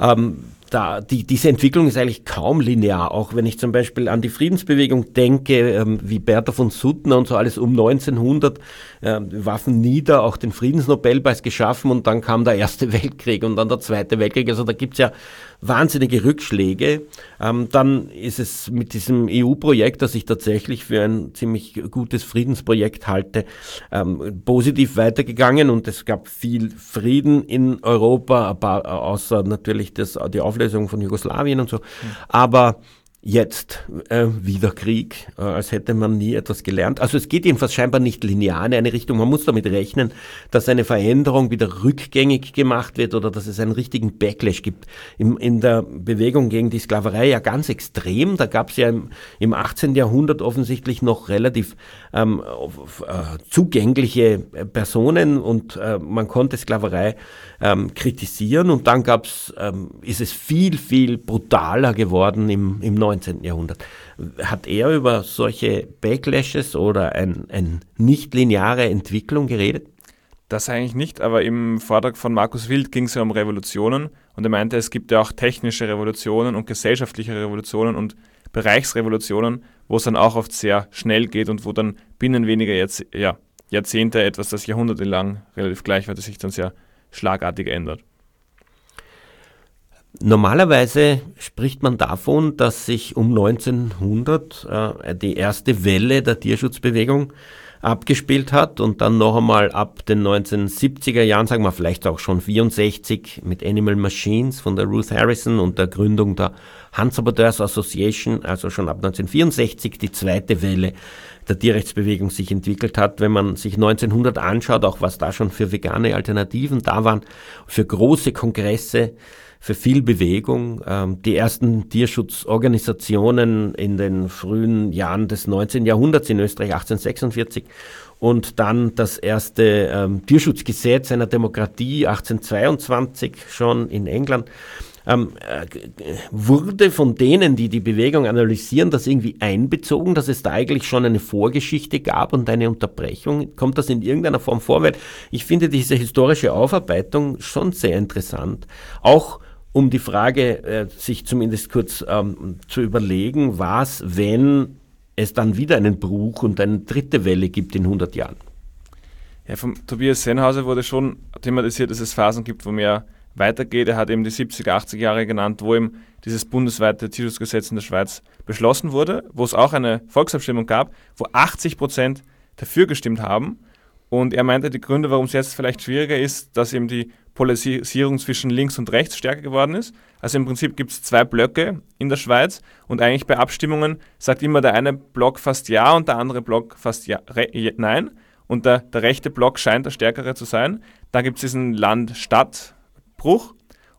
S2: Ähm, da, die, diese Entwicklung ist eigentlich kaum linear. Auch wenn ich zum Beispiel an die Friedensbewegung denke, ähm, wie Bertha von Suttner und so alles um 1900, äh, Waffen nieder, auch den Friedensnobelpreis geschaffen und dann kam der Erste Weltkrieg und dann der Zweite Weltkrieg. Also da gibt's ja wahnsinnige Rückschläge. Ähm, dann ist es mit diesem EU-Projekt, das ich tatsächlich für ein ziemlich gutes Friedensprojekt halte, ähm, positiv weitergegangen und es gab viel Frieden in Europa, außer natürlich das, die Auflösung von Jugoslawien und so. Mhm. Aber jetzt äh, wieder Krieg, äh, als hätte man nie etwas gelernt. Also es geht jedenfalls scheinbar nicht linear in eine Richtung. Man muss damit rechnen, dass eine Veränderung wieder rückgängig gemacht wird oder dass es einen richtigen Backlash gibt. Im, in der Bewegung gegen die Sklaverei ja ganz extrem. Da gab es ja im, im 18. Jahrhundert offensichtlich noch relativ ähm, äh, zugängliche Personen und äh, man konnte Sklaverei ähm, kritisieren und dann gab's, ähm, ist es viel, viel brutaler geworden im, im 19. Jahrhundert. Hat er über solche Backlashes oder eine ein nicht lineare Entwicklung geredet?
S4: Das eigentlich nicht, aber im Vortrag von Markus Wild ging es ja um Revolutionen und er meinte, es gibt ja auch technische Revolutionen und gesellschaftliche Revolutionen und Bereichsrevolutionen, wo es dann auch oft sehr schnell geht und wo dann binnen weniger Jahrze ja, Jahrzehnte etwas, das jahrhundertelang relativ gleich war, das sich dann sehr schlagartig ändert.
S2: Normalerweise spricht man davon, dass sich um 1900 äh, die erste Welle der Tierschutzbewegung abgespielt hat und dann noch einmal ab den 1970er Jahren, sagen wir vielleicht auch schon 64 mit Animal Machines von der Ruth Harrison und der Gründung der Huntsaboteurs Association, also schon ab 1964 die zweite Welle der Tierrechtsbewegung sich entwickelt hat. Wenn man sich 1900 anschaut, auch was da schon für vegane Alternativen da waren, für große Kongresse, für viel Bewegung. Ähm, die ersten Tierschutzorganisationen in den frühen Jahren des 19. Jahrhunderts in Österreich 1846 und dann das erste ähm, Tierschutzgesetz einer Demokratie 1822 schon in England ähm, äh, wurde von denen, die die Bewegung analysieren, das irgendwie einbezogen, dass es da eigentlich schon eine Vorgeschichte gab und eine Unterbrechung? Kommt das in irgendeiner Form vor? Weil ich finde diese historische Aufarbeitung schon sehr interessant. Auch um die Frage äh, sich zumindest kurz ähm, zu überlegen, was, wenn es dann wieder einen Bruch und eine dritte Welle gibt in 100 Jahren?
S4: Ja, vom Tobias Sennhauser wurde schon thematisiert, dass es Phasen gibt, wo mehr weitergeht. Er hat eben die 70er, 80er Jahre genannt, wo eben dieses bundesweite Tierschutzgesetz in der Schweiz beschlossen wurde, wo es auch eine Volksabstimmung gab, wo 80 Prozent dafür gestimmt haben. Und er meinte, die Gründe, warum es jetzt vielleicht schwieriger ist, dass eben die Polarisierung zwischen links und rechts stärker geworden ist. Also im Prinzip gibt es zwei Blöcke in der Schweiz und eigentlich bei Abstimmungen sagt immer der eine Block fast ja und der andere Block fast ja, nein. Und der, der rechte Block scheint der stärkere zu sein. Da gibt es diesen Land-Stadt- Bruch.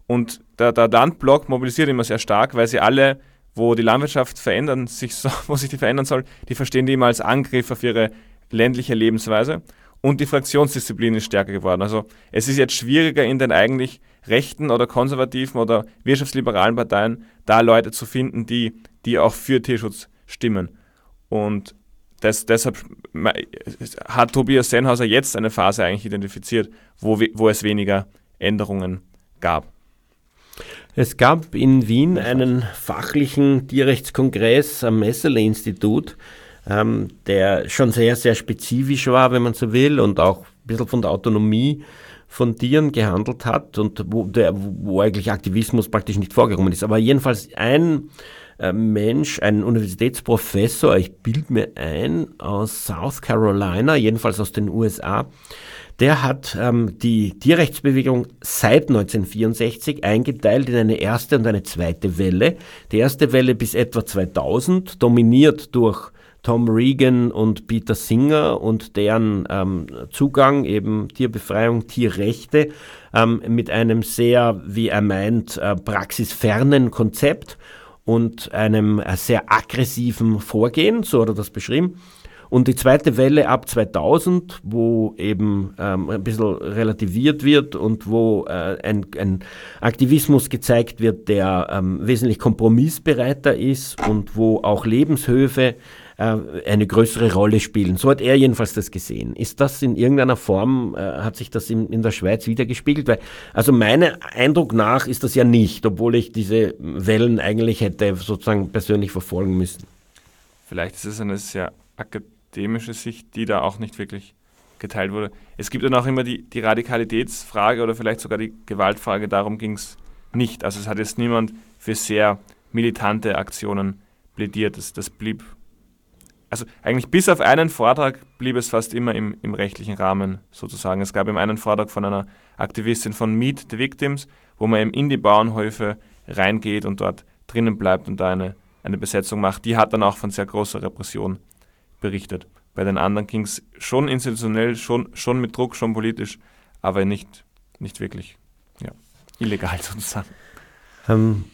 S4: Und der, der Landblock mobilisiert immer sehr stark, weil sie alle, wo die Landwirtschaft verändern sich wo sich die verändern soll, die verstehen die immer als Angriff auf ihre ländliche Lebensweise. Und die Fraktionsdisziplin ist stärker geworden. Also es ist jetzt schwieriger in den eigentlich rechten oder konservativen oder wirtschaftsliberalen Parteien da Leute zu finden, die, die auch für Tierschutz stimmen. Und das, deshalb hat Tobias Sennhauser jetzt eine Phase eigentlich identifiziert, wo, wo es weniger Änderungen gab.
S2: Es gab in Wien einen fachlichen Tierrechtskongress am Messele-Institut, ähm, der schon sehr, sehr spezifisch war, wenn man so will, und auch ein bisschen von der Autonomie von Tieren gehandelt hat und wo, der, wo eigentlich Aktivismus praktisch nicht vorgekommen ist. Aber jedenfalls ein äh, Mensch, ein Universitätsprofessor, ich bilde mir ein, aus South Carolina, jedenfalls aus den USA, der hat ähm, die Tierrechtsbewegung seit 1964 eingeteilt in eine erste und eine zweite Welle. Die erste Welle bis etwa 2000, dominiert durch Tom Regan und Peter Singer und deren ähm, Zugang, eben Tierbefreiung, Tierrechte, ähm, mit einem sehr, wie er meint, äh, praxisfernen Konzept und einem äh, sehr aggressiven Vorgehen, so hat er das beschrieben. Und die zweite Welle ab 2000, wo eben ähm, ein bisschen relativiert wird und wo äh, ein, ein, Aktivismus gezeigt wird, der ähm, wesentlich kompromissbereiter ist und wo auch Lebenshöfe eine größere Rolle spielen. So hat er jedenfalls das gesehen. Ist das in irgendeiner Form, äh, hat sich das in, in der Schweiz wiedergespiegelt? Weil, also meinem Eindruck nach ist das ja nicht, obwohl ich diese Wellen eigentlich hätte sozusagen persönlich verfolgen müssen.
S4: Vielleicht ist es eine sehr akademische Sicht, die da auch nicht wirklich geteilt wurde. Es gibt dann auch immer die, die Radikalitätsfrage oder vielleicht sogar die Gewaltfrage, darum ging es nicht. Also es hat jetzt niemand für sehr militante Aktionen plädiert. Das, das blieb also eigentlich bis auf einen Vortrag blieb es fast immer im, im rechtlichen Rahmen sozusagen. Es gab eben einen Vortrag von einer Aktivistin von Meet the Victims, wo man eben in die Bauernhöfe reingeht und dort drinnen bleibt und da eine, eine Besetzung macht. Die hat dann auch von sehr großer Repression berichtet. Bei den anderen ging es schon institutionell, schon, schon mit Druck, schon politisch, aber nicht, nicht wirklich ja, illegal sozusagen.
S2: Ähm,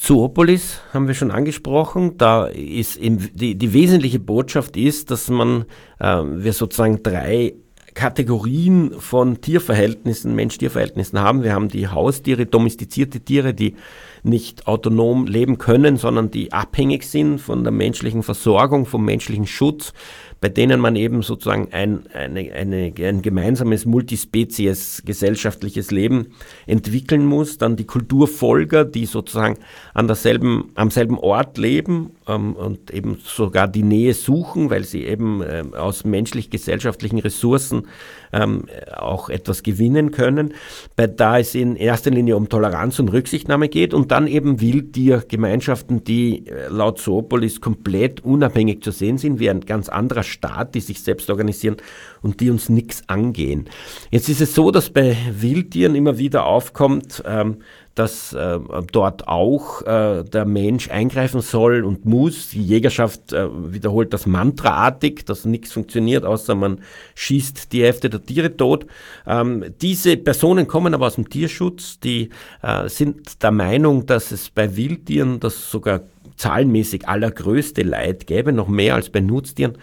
S2: Zoopolis haben wir schon angesprochen. Da ist die, die wesentliche Botschaft ist, dass man äh, wir sozusagen drei Kategorien von Tierverhältnissen, Mensch-Tier-Verhältnissen haben. Wir haben die Haustiere, domestizierte Tiere, die nicht autonom leben können, sondern die abhängig sind von der menschlichen Versorgung, vom menschlichen Schutz bei denen man eben sozusagen ein, eine, eine, ein gemeinsames Multispezies gesellschaftliches Leben entwickeln muss. Dann die Kulturfolger, die sozusagen an derselben, am selben Ort leben ähm, und eben sogar die Nähe suchen, weil sie eben äh, aus menschlich-gesellschaftlichen Ressourcen ähm, auch etwas gewinnen können. Bei, da es in erster Linie um Toleranz und Rücksichtnahme geht und dann eben Wildtiergemeinschaften, die äh, laut Zoopolis komplett unabhängig zu sehen sind, wie ein ganz anderer Staat, die sich selbst organisieren und die uns nichts angehen. Jetzt ist es so, dass bei Wildtieren immer wieder aufkommt, ähm, dass äh, dort auch äh, der Mensch eingreifen soll und muss. Die Jägerschaft äh, wiederholt das mantraartig, dass nichts funktioniert, außer man schießt die Hälfte der Tiere tot. Ähm, diese Personen kommen aber aus dem Tierschutz, die äh, sind der Meinung, dass es bei Wildtieren das sogar zahlenmäßig allergrößte Leid gäbe, noch mehr als bei Nutztieren,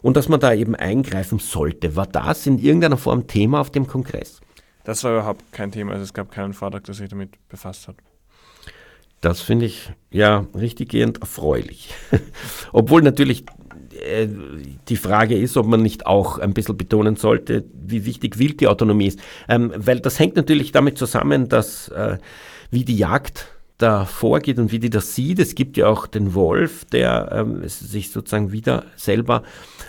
S2: und dass man da eben eingreifen sollte. War das in irgendeiner Form Thema auf dem Kongress?
S4: Das war überhaupt kein Thema. Also es gab keinen Vortrag, der sich damit befasst hat.
S2: Das finde ich ja richtiggehend erfreulich. Obwohl natürlich äh, die Frage ist, ob man nicht auch ein bisschen betonen sollte, wie wichtig Wildtierautonomie ist. Ähm, weil das hängt natürlich damit zusammen, dass äh, wie die Jagd da vorgeht und wie die das sieht. Es gibt ja auch den Wolf, der ähm, sich sozusagen wieder selber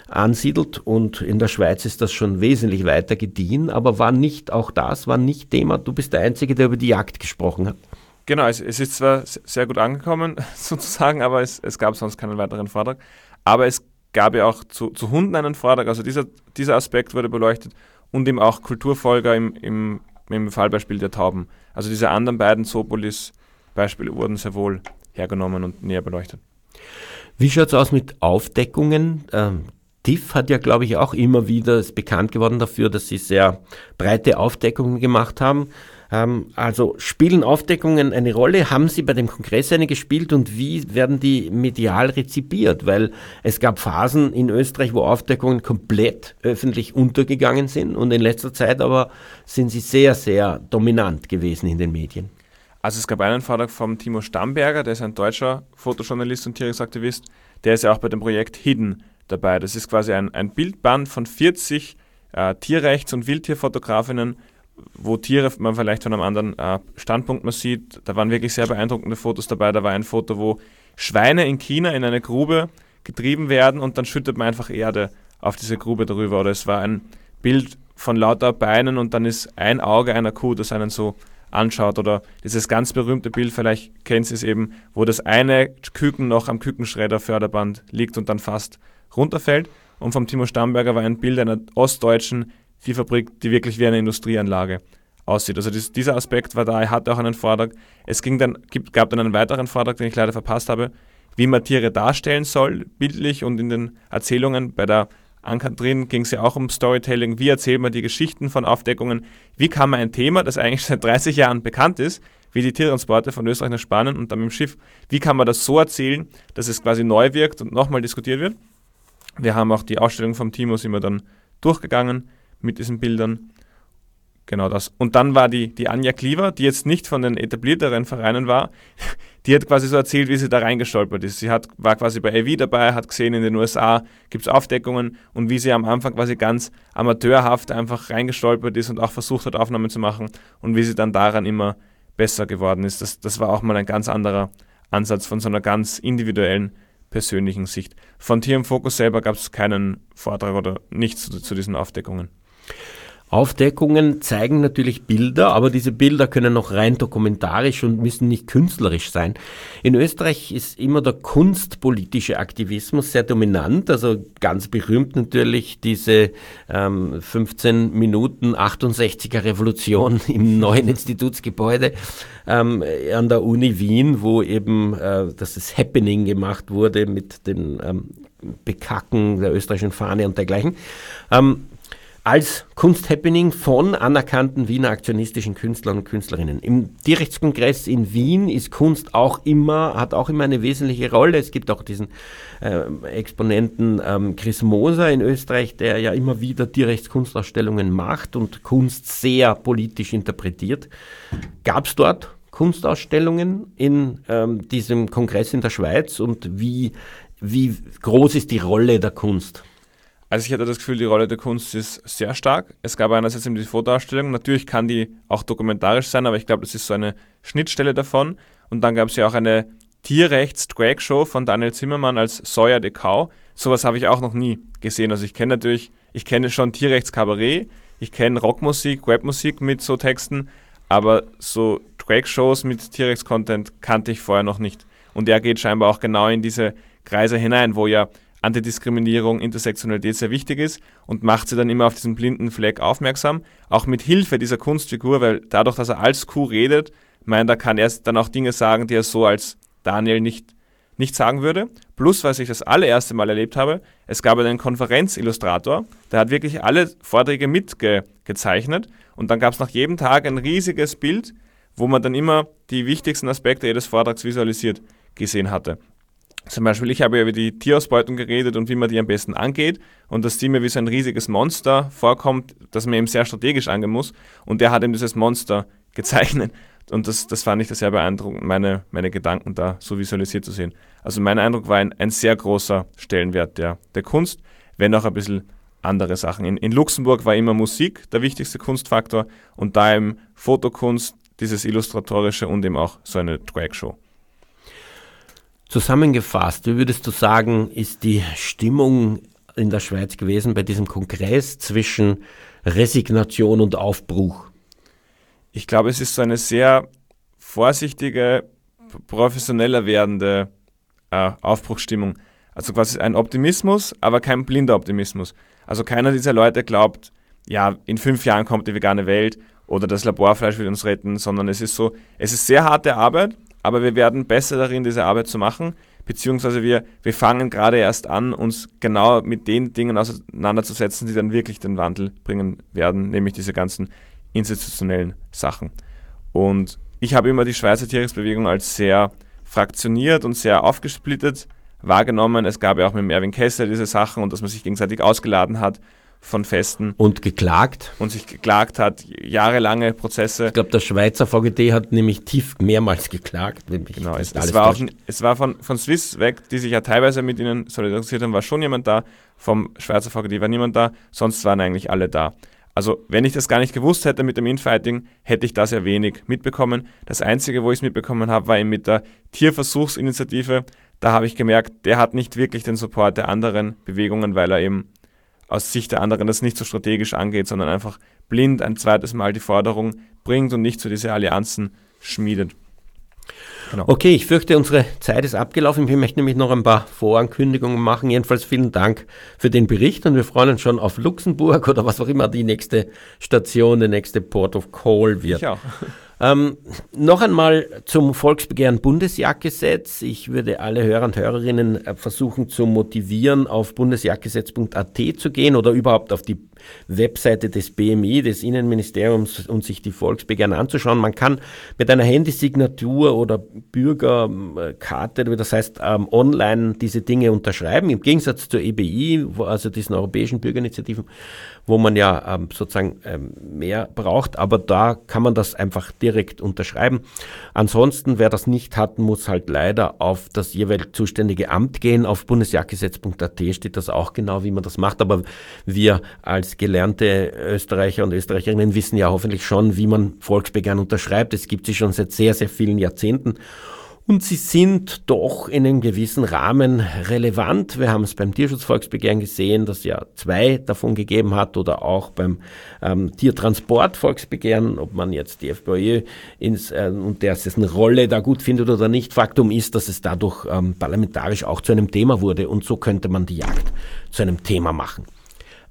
S2: ansiedelt und in der Schweiz ist das schon wesentlich weiter gediehen, aber war nicht, auch das war nicht Thema. Du bist der Einzige, der über die Jagd gesprochen hat.
S4: Genau, es, es ist zwar sehr gut angekommen sozusagen, aber es, es gab sonst keinen weiteren Vortrag. Aber es gab ja auch zu, zu Hunden einen Vortrag, also dieser, dieser Aspekt wurde beleuchtet und eben auch Kulturfolger im, im, im Fallbeispiel der Tauben. Also diese anderen beiden Zoopolis- Beispiele wurden sehr wohl hergenommen und näher beleuchtet.
S2: Wie schaut es aus mit Aufdeckungen? Ähm, TIFF hat ja, glaube ich, auch immer wieder ist bekannt geworden dafür, dass sie sehr breite Aufdeckungen gemacht haben. Ähm, also spielen Aufdeckungen eine Rolle? Haben Sie bei dem Kongress eine gespielt und wie werden die medial rezipiert? Weil es gab Phasen in Österreich, wo Aufdeckungen komplett öffentlich untergegangen sind und in letzter Zeit aber sind sie sehr, sehr dominant gewesen in den Medien.
S4: Also es gab einen Vortrag vom Timo Stamberger, der ist ein deutscher Fotojournalist und Tierrechtsaktivist, der ist ja auch bei dem Projekt Hidden dabei. Das ist quasi ein, ein Bildband von 40 äh, Tierrechts- und Wildtierfotografinnen, wo Tiere man vielleicht von einem anderen äh, Standpunkt man sieht. Da waren wirklich sehr beeindruckende Fotos dabei. Da war ein Foto, wo Schweine in China in eine Grube getrieben werden und dann schüttet man einfach Erde auf diese Grube darüber. Oder es war ein Bild von lauter Beinen und dann ist ein Auge einer Kuh, das einen so anschaut. Oder dieses ganz berühmte Bild, vielleicht kennt ihr es eben, wo das eine Küken noch am Kükenschredder-Förderband liegt und dann fast runterfällt. Und vom Timo Stamberger war ein Bild einer ostdeutschen Viehfabrik, die wirklich wie eine Industrieanlage aussieht. Also dies, dieser Aspekt war da, er hatte auch einen Vortrag. Es ging dann, gab dann einen weiteren Vortrag, den ich leider verpasst habe, wie man Tiere darstellen soll, bildlich und in den Erzählungen. Bei der Ankatrin ging es ja auch um Storytelling. Wie erzählt man die Geschichten von Aufdeckungen? Wie kann man ein Thema, das eigentlich seit 30 Jahren bekannt ist, wie die Tiertransporte von Österreich nach Spanien und dann mit dem Schiff, wie kann man das so erzählen, dass es quasi neu wirkt und nochmal diskutiert wird? Wir haben auch die Ausstellung vom Timo sind wir dann durchgegangen mit diesen Bildern. Genau das. Und dann war die, die Anja Kliever, die jetzt nicht von den etablierteren Vereinen war, die hat quasi so erzählt, wie sie da reingestolpert ist. Sie hat, war quasi bei AV dabei, hat gesehen, in den USA gibt es Aufdeckungen und wie sie am Anfang quasi ganz amateurhaft einfach reingestolpert ist und auch versucht hat, Aufnahmen zu machen und wie sie dann daran immer besser geworden ist. Das, das war auch mal ein ganz anderer Ansatz von so einer ganz individuellen, persönlichen Sicht. Von Tier im Fokus selber gab es keinen Vortrag oder nichts zu, zu diesen Aufdeckungen.
S2: Aufdeckungen zeigen natürlich Bilder, aber diese Bilder können noch rein dokumentarisch und müssen nicht künstlerisch sein. In Österreich ist immer der kunstpolitische Aktivismus sehr dominant, also ganz berühmt natürlich diese ähm, 15 Minuten 68er Revolution im neuen Institutsgebäude ähm, an der Uni Wien, wo eben äh, das Happening gemacht wurde mit dem ähm, Bekacken der österreichischen Fahne und dergleichen. Ähm, als Kunsthappening von anerkannten Wiener aktionistischen Künstlern und Künstlerinnen. Im Tierrechtskongress in Wien ist Kunst auch immer, hat auch immer eine wesentliche Rolle. Es gibt auch diesen äh, Exponenten ähm, Chris Moser in Österreich, der ja immer wieder Tierrechtskunstausstellungen macht und Kunst sehr politisch interpretiert. Gab es dort Kunstausstellungen in ähm, diesem Kongress in der Schweiz und wie, wie groß ist die Rolle der Kunst?
S4: Also ich hatte das Gefühl, die Rolle der Kunst ist sehr stark. Es gab einerseits eben die Fotoausstellung. Natürlich kann die auch dokumentarisch sein, aber ich glaube, das ist so eine Schnittstelle davon. Und dann gab es ja auch eine Tierrechts-Drag-Show von Daniel Zimmermann als Sawyer de Cow. Sowas habe ich auch noch nie gesehen. Also ich kenne natürlich, ich kenne schon Tierrechts-Kabarett, ich kenne Rockmusik, Webmusik mit so Texten, aber so Drag-Shows mit Tierrechts-Content kannte ich vorher noch nicht. Und er geht scheinbar auch genau in diese Kreise hinein, wo ja Antidiskriminierung, Intersektionalität sehr wichtig ist und macht sie dann immer auf diesen blinden Fleck aufmerksam, auch mit Hilfe dieser Kunstfigur, weil dadurch, dass er als Kuh redet, meint er, kann er dann auch Dinge sagen, die er so als Daniel nicht, nicht sagen würde. Plus, was ich das allererste Mal erlebt habe, es gab einen Konferenzillustrator, der hat wirklich alle Vorträge mitgezeichnet und dann gab es nach jedem Tag ein riesiges Bild, wo man dann immer die wichtigsten Aspekte jedes Vortrags visualisiert gesehen hatte. Zum Beispiel, ich habe ja über die Tierausbeutung geredet und wie man die am besten angeht und dass die mir wie so ein riesiges Monster vorkommt, das man eben sehr strategisch angehen muss. Und der hat eben dieses Monster gezeichnet. Und das, das fand ich sehr beeindruckend, meine, meine Gedanken da so visualisiert zu sehen. Also mein Eindruck war ein, ein sehr großer Stellenwert der, der Kunst, wenn auch ein bisschen andere Sachen. In, in Luxemburg war immer Musik der wichtigste Kunstfaktor und da eben Fotokunst, dieses Illustratorische und eben auch so eine Drag-Show.
S2: Zusammengefasst, wie würdest du sagen, ist die Stimmung in der Schweiz gewesen bei diesem Kongress zwischen Resignation und Aufbruch?
S4: Ich glaube, es ist so eine sehr vorsichtige, professioneller werdende äh, Aufbruchsstimmung. Also quasi ein Optimismus, aber kein blinder Optimismus. Also keiner dieser Leute glaubt, ja, in fünf Jahren kommt die vegane Welt oder das Laborfleisch wird uns retten, sondern es ist so, es ist sehr harte Arbeit, aber wir werden besser darin, diese Arbeit zu machen, beziehungsweise wir, wir fangen gerade erst an, uns genau mit den Dingen auseinanderzusetzen, die dann wirklich den Wandel bringen werden, nämlich diese ganzen institutionellen Sachen. Und ich habe immer die Schweizer Tierrechtsbewegung als sehr fraktioniert und sehr aufgesplittet wahrgenommen. Es gab ja auch mit Erwin Kessler diese Sachen und dass man sich gegenseitig ausgeladen hat von Festen.
S2: Und geklagt.
S4: Und sich geklagt hat, jahrelange Prozesse.
S2: Ich glaube, der Schweizer VGD hat nämlich tief mehrmals geklagt.
S4: genau, es, es, war auch, es war von, von Swiss weg, die sich ja teilweise mit ihnen solidarisiert haben, war schon jemand da. Vom Schweizer VGD war niemand da, sonst waren eigentlich alle da. Also, wenn ich das gar nicht gewusst hätte mit dem Infighting, hätte ich das ja wenig mitbekommen. Das Einzige, wo ich es mitbekommen habe, war eben mit der Tierversuchsinitiative. Da habe ich gemerkt, der hat nicht wirklich den Support der anderen Bewegungen, weil er eben aus Sicht der anderen das nicht so strategisch angeht, sondern einfach blind ein zweites Mal die Forderung bringt und nicht so diese Allianzen schmiedet.
S2: Genau. Okay, ich fürchte, unsere Zeit ist abgelaufen. Ich möchte nämlich noch ein paar Vorankündigungen machen. Jedenfalls vielen Dank für den Bericht und wir freuen uns schon auf Luxemburg oder was auch immer die nächste Station, der nächste Port of Call wird. Ich auch. Ähm, noch einmal zum Volksbegehren Bundesjagdgesetz. Ich würde alle Hörer und Hörerinnen äh, versuchen zu motivieren, auf bundesjagdgesetz.at zu gehen oder überhaupt auf die Webseite des BMI, des Innenministeriums, und sich die Volksbegehren anzuschauen. Man kann mit einer Handysignatur oder Bürgerkarte, das heißt ähm, online, diese Dinge unterschreiben. Im Gegensatz zur EBI, also diesen europäischen Bürgerinitiativen, wo man ja ähm, sozusagen ähm, mehr braucht, aber da kann man das einfach direkt unterschreiben. Ansonsten, wer das nicht hat, muss halt leider auf das jeweilig zuständige Amt gehen. Auf bundesjagdgesetz.at steht das auch genau, wie man das macht, aber wir als gelernte Österreicher und Österreicherinnen wissen ja hoffentlich schon, wie man Volksbegehren unterschreibt. Es gibt sie schon seit sehr, sehr vielen Jahrzehnten. Und sie sind doch in einem gewissen Rahmen relevant. Wir haben es beim Tierschutzvolksbegehren gesehen, dass ja zwei davon gegeben hat oder auch beim ähm, Tiertransportvolksbegehren, ob man jetzt die FPÖ ins, äh, und dessen Rolle da gut findet oder nicht. Faktum ist, dass es dadurch ähm, parlamentarisch auch zu einem Thema wurde und so könnte man die Jagd zu einem Thema machen.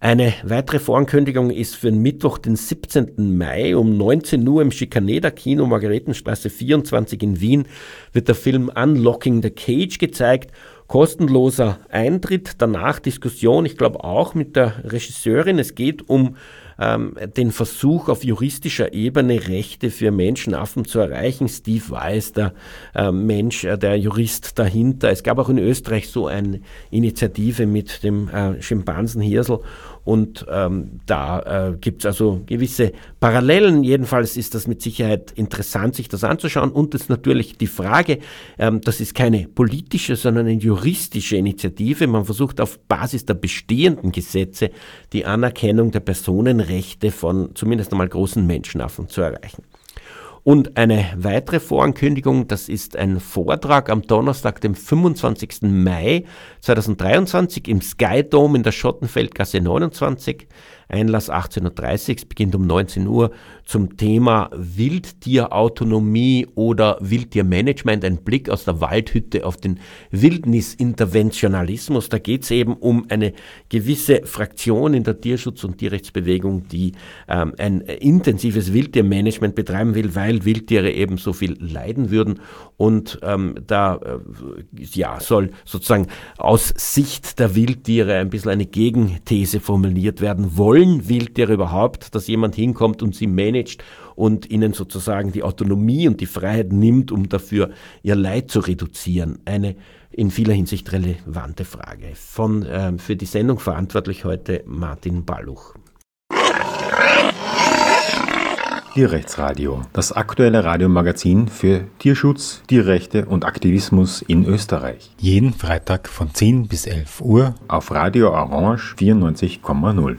S2: Eine weitere Vorankündigung ist für den Mittwoch, den 17. Mai um 19 Uhr im Schikaneder Kino Margaretenstraße 24 in Wien wird der Film Unlocking the Cage gezeigt. Kostenloser Eintritt, danach Diskussion, ich glaube auch mit der Regisseurin. Es geht um ähm, den Versuch auf juristischer Ebene Rechte für Menschenaffen zu erreichen. Steve Weiss, der äh, Mensch, äh, der Jurist dahinter. Es gab auch in Österreich so eine Initiative mit dem äh, Schimpansenhirsel und ähm, da äh, gibt es also gewisse Parallelen. Jedenfalls ist das mit Sicherheit interessant, sich das anzuschauen. Und es ist natürlich die Frage, ähm, das ist keine politische, sondern eine juristische Initiative. Man versucht auf Basis der bestehenden Gesetze die Anerkennung der Personenrechte von zumindest einmal großen Menschenaffen zu erreichen. Und eine weitere Vorankündigung, das ist ein Vortrag am Donnerstag, dem 25. Mai 2023 im Sky Dome in der Schottenfeldgasse 29. Einlass 18.30 Uhr, beginnt um 19 Uhr zum Thema Wildtierautonomie oder Wildtiermanagement, ein Blick aus der Waldhütte auf den Wildnisinterventionalismus. Da geht es eben um eine gewisse Fraktion in der Tierschutz- und Tierrechtsbewegung, die ähm, ein intensives Wildtiermanagement betreiben will, weil Wildtiere eben so viel leiden würden. Und ähm, da äh, ja, soll sozusagen aus Sicht der Wildtiere ein bisschen eine Gegenthese formuliert werden wollen wollen Wildtiere überhaupt, dass jemand hinkommt und sie managt und ihnen sozusagen die Autonomie und die Freiheit nimmt, um dafür ihr Leid zu reduzieren? Eine in vieler Hinsicht relevante Frage. Von, äh, für die Sendung verantwortlich heute Martin Balluch.
S1: Tierrechtsradio, das aktuelle Radiomagazin für Tierschutz, Tierrechte und Aktivismus in Österreich. Jeden Freitag von 10 bis 11 Uhr auf Radio Orange 94,0.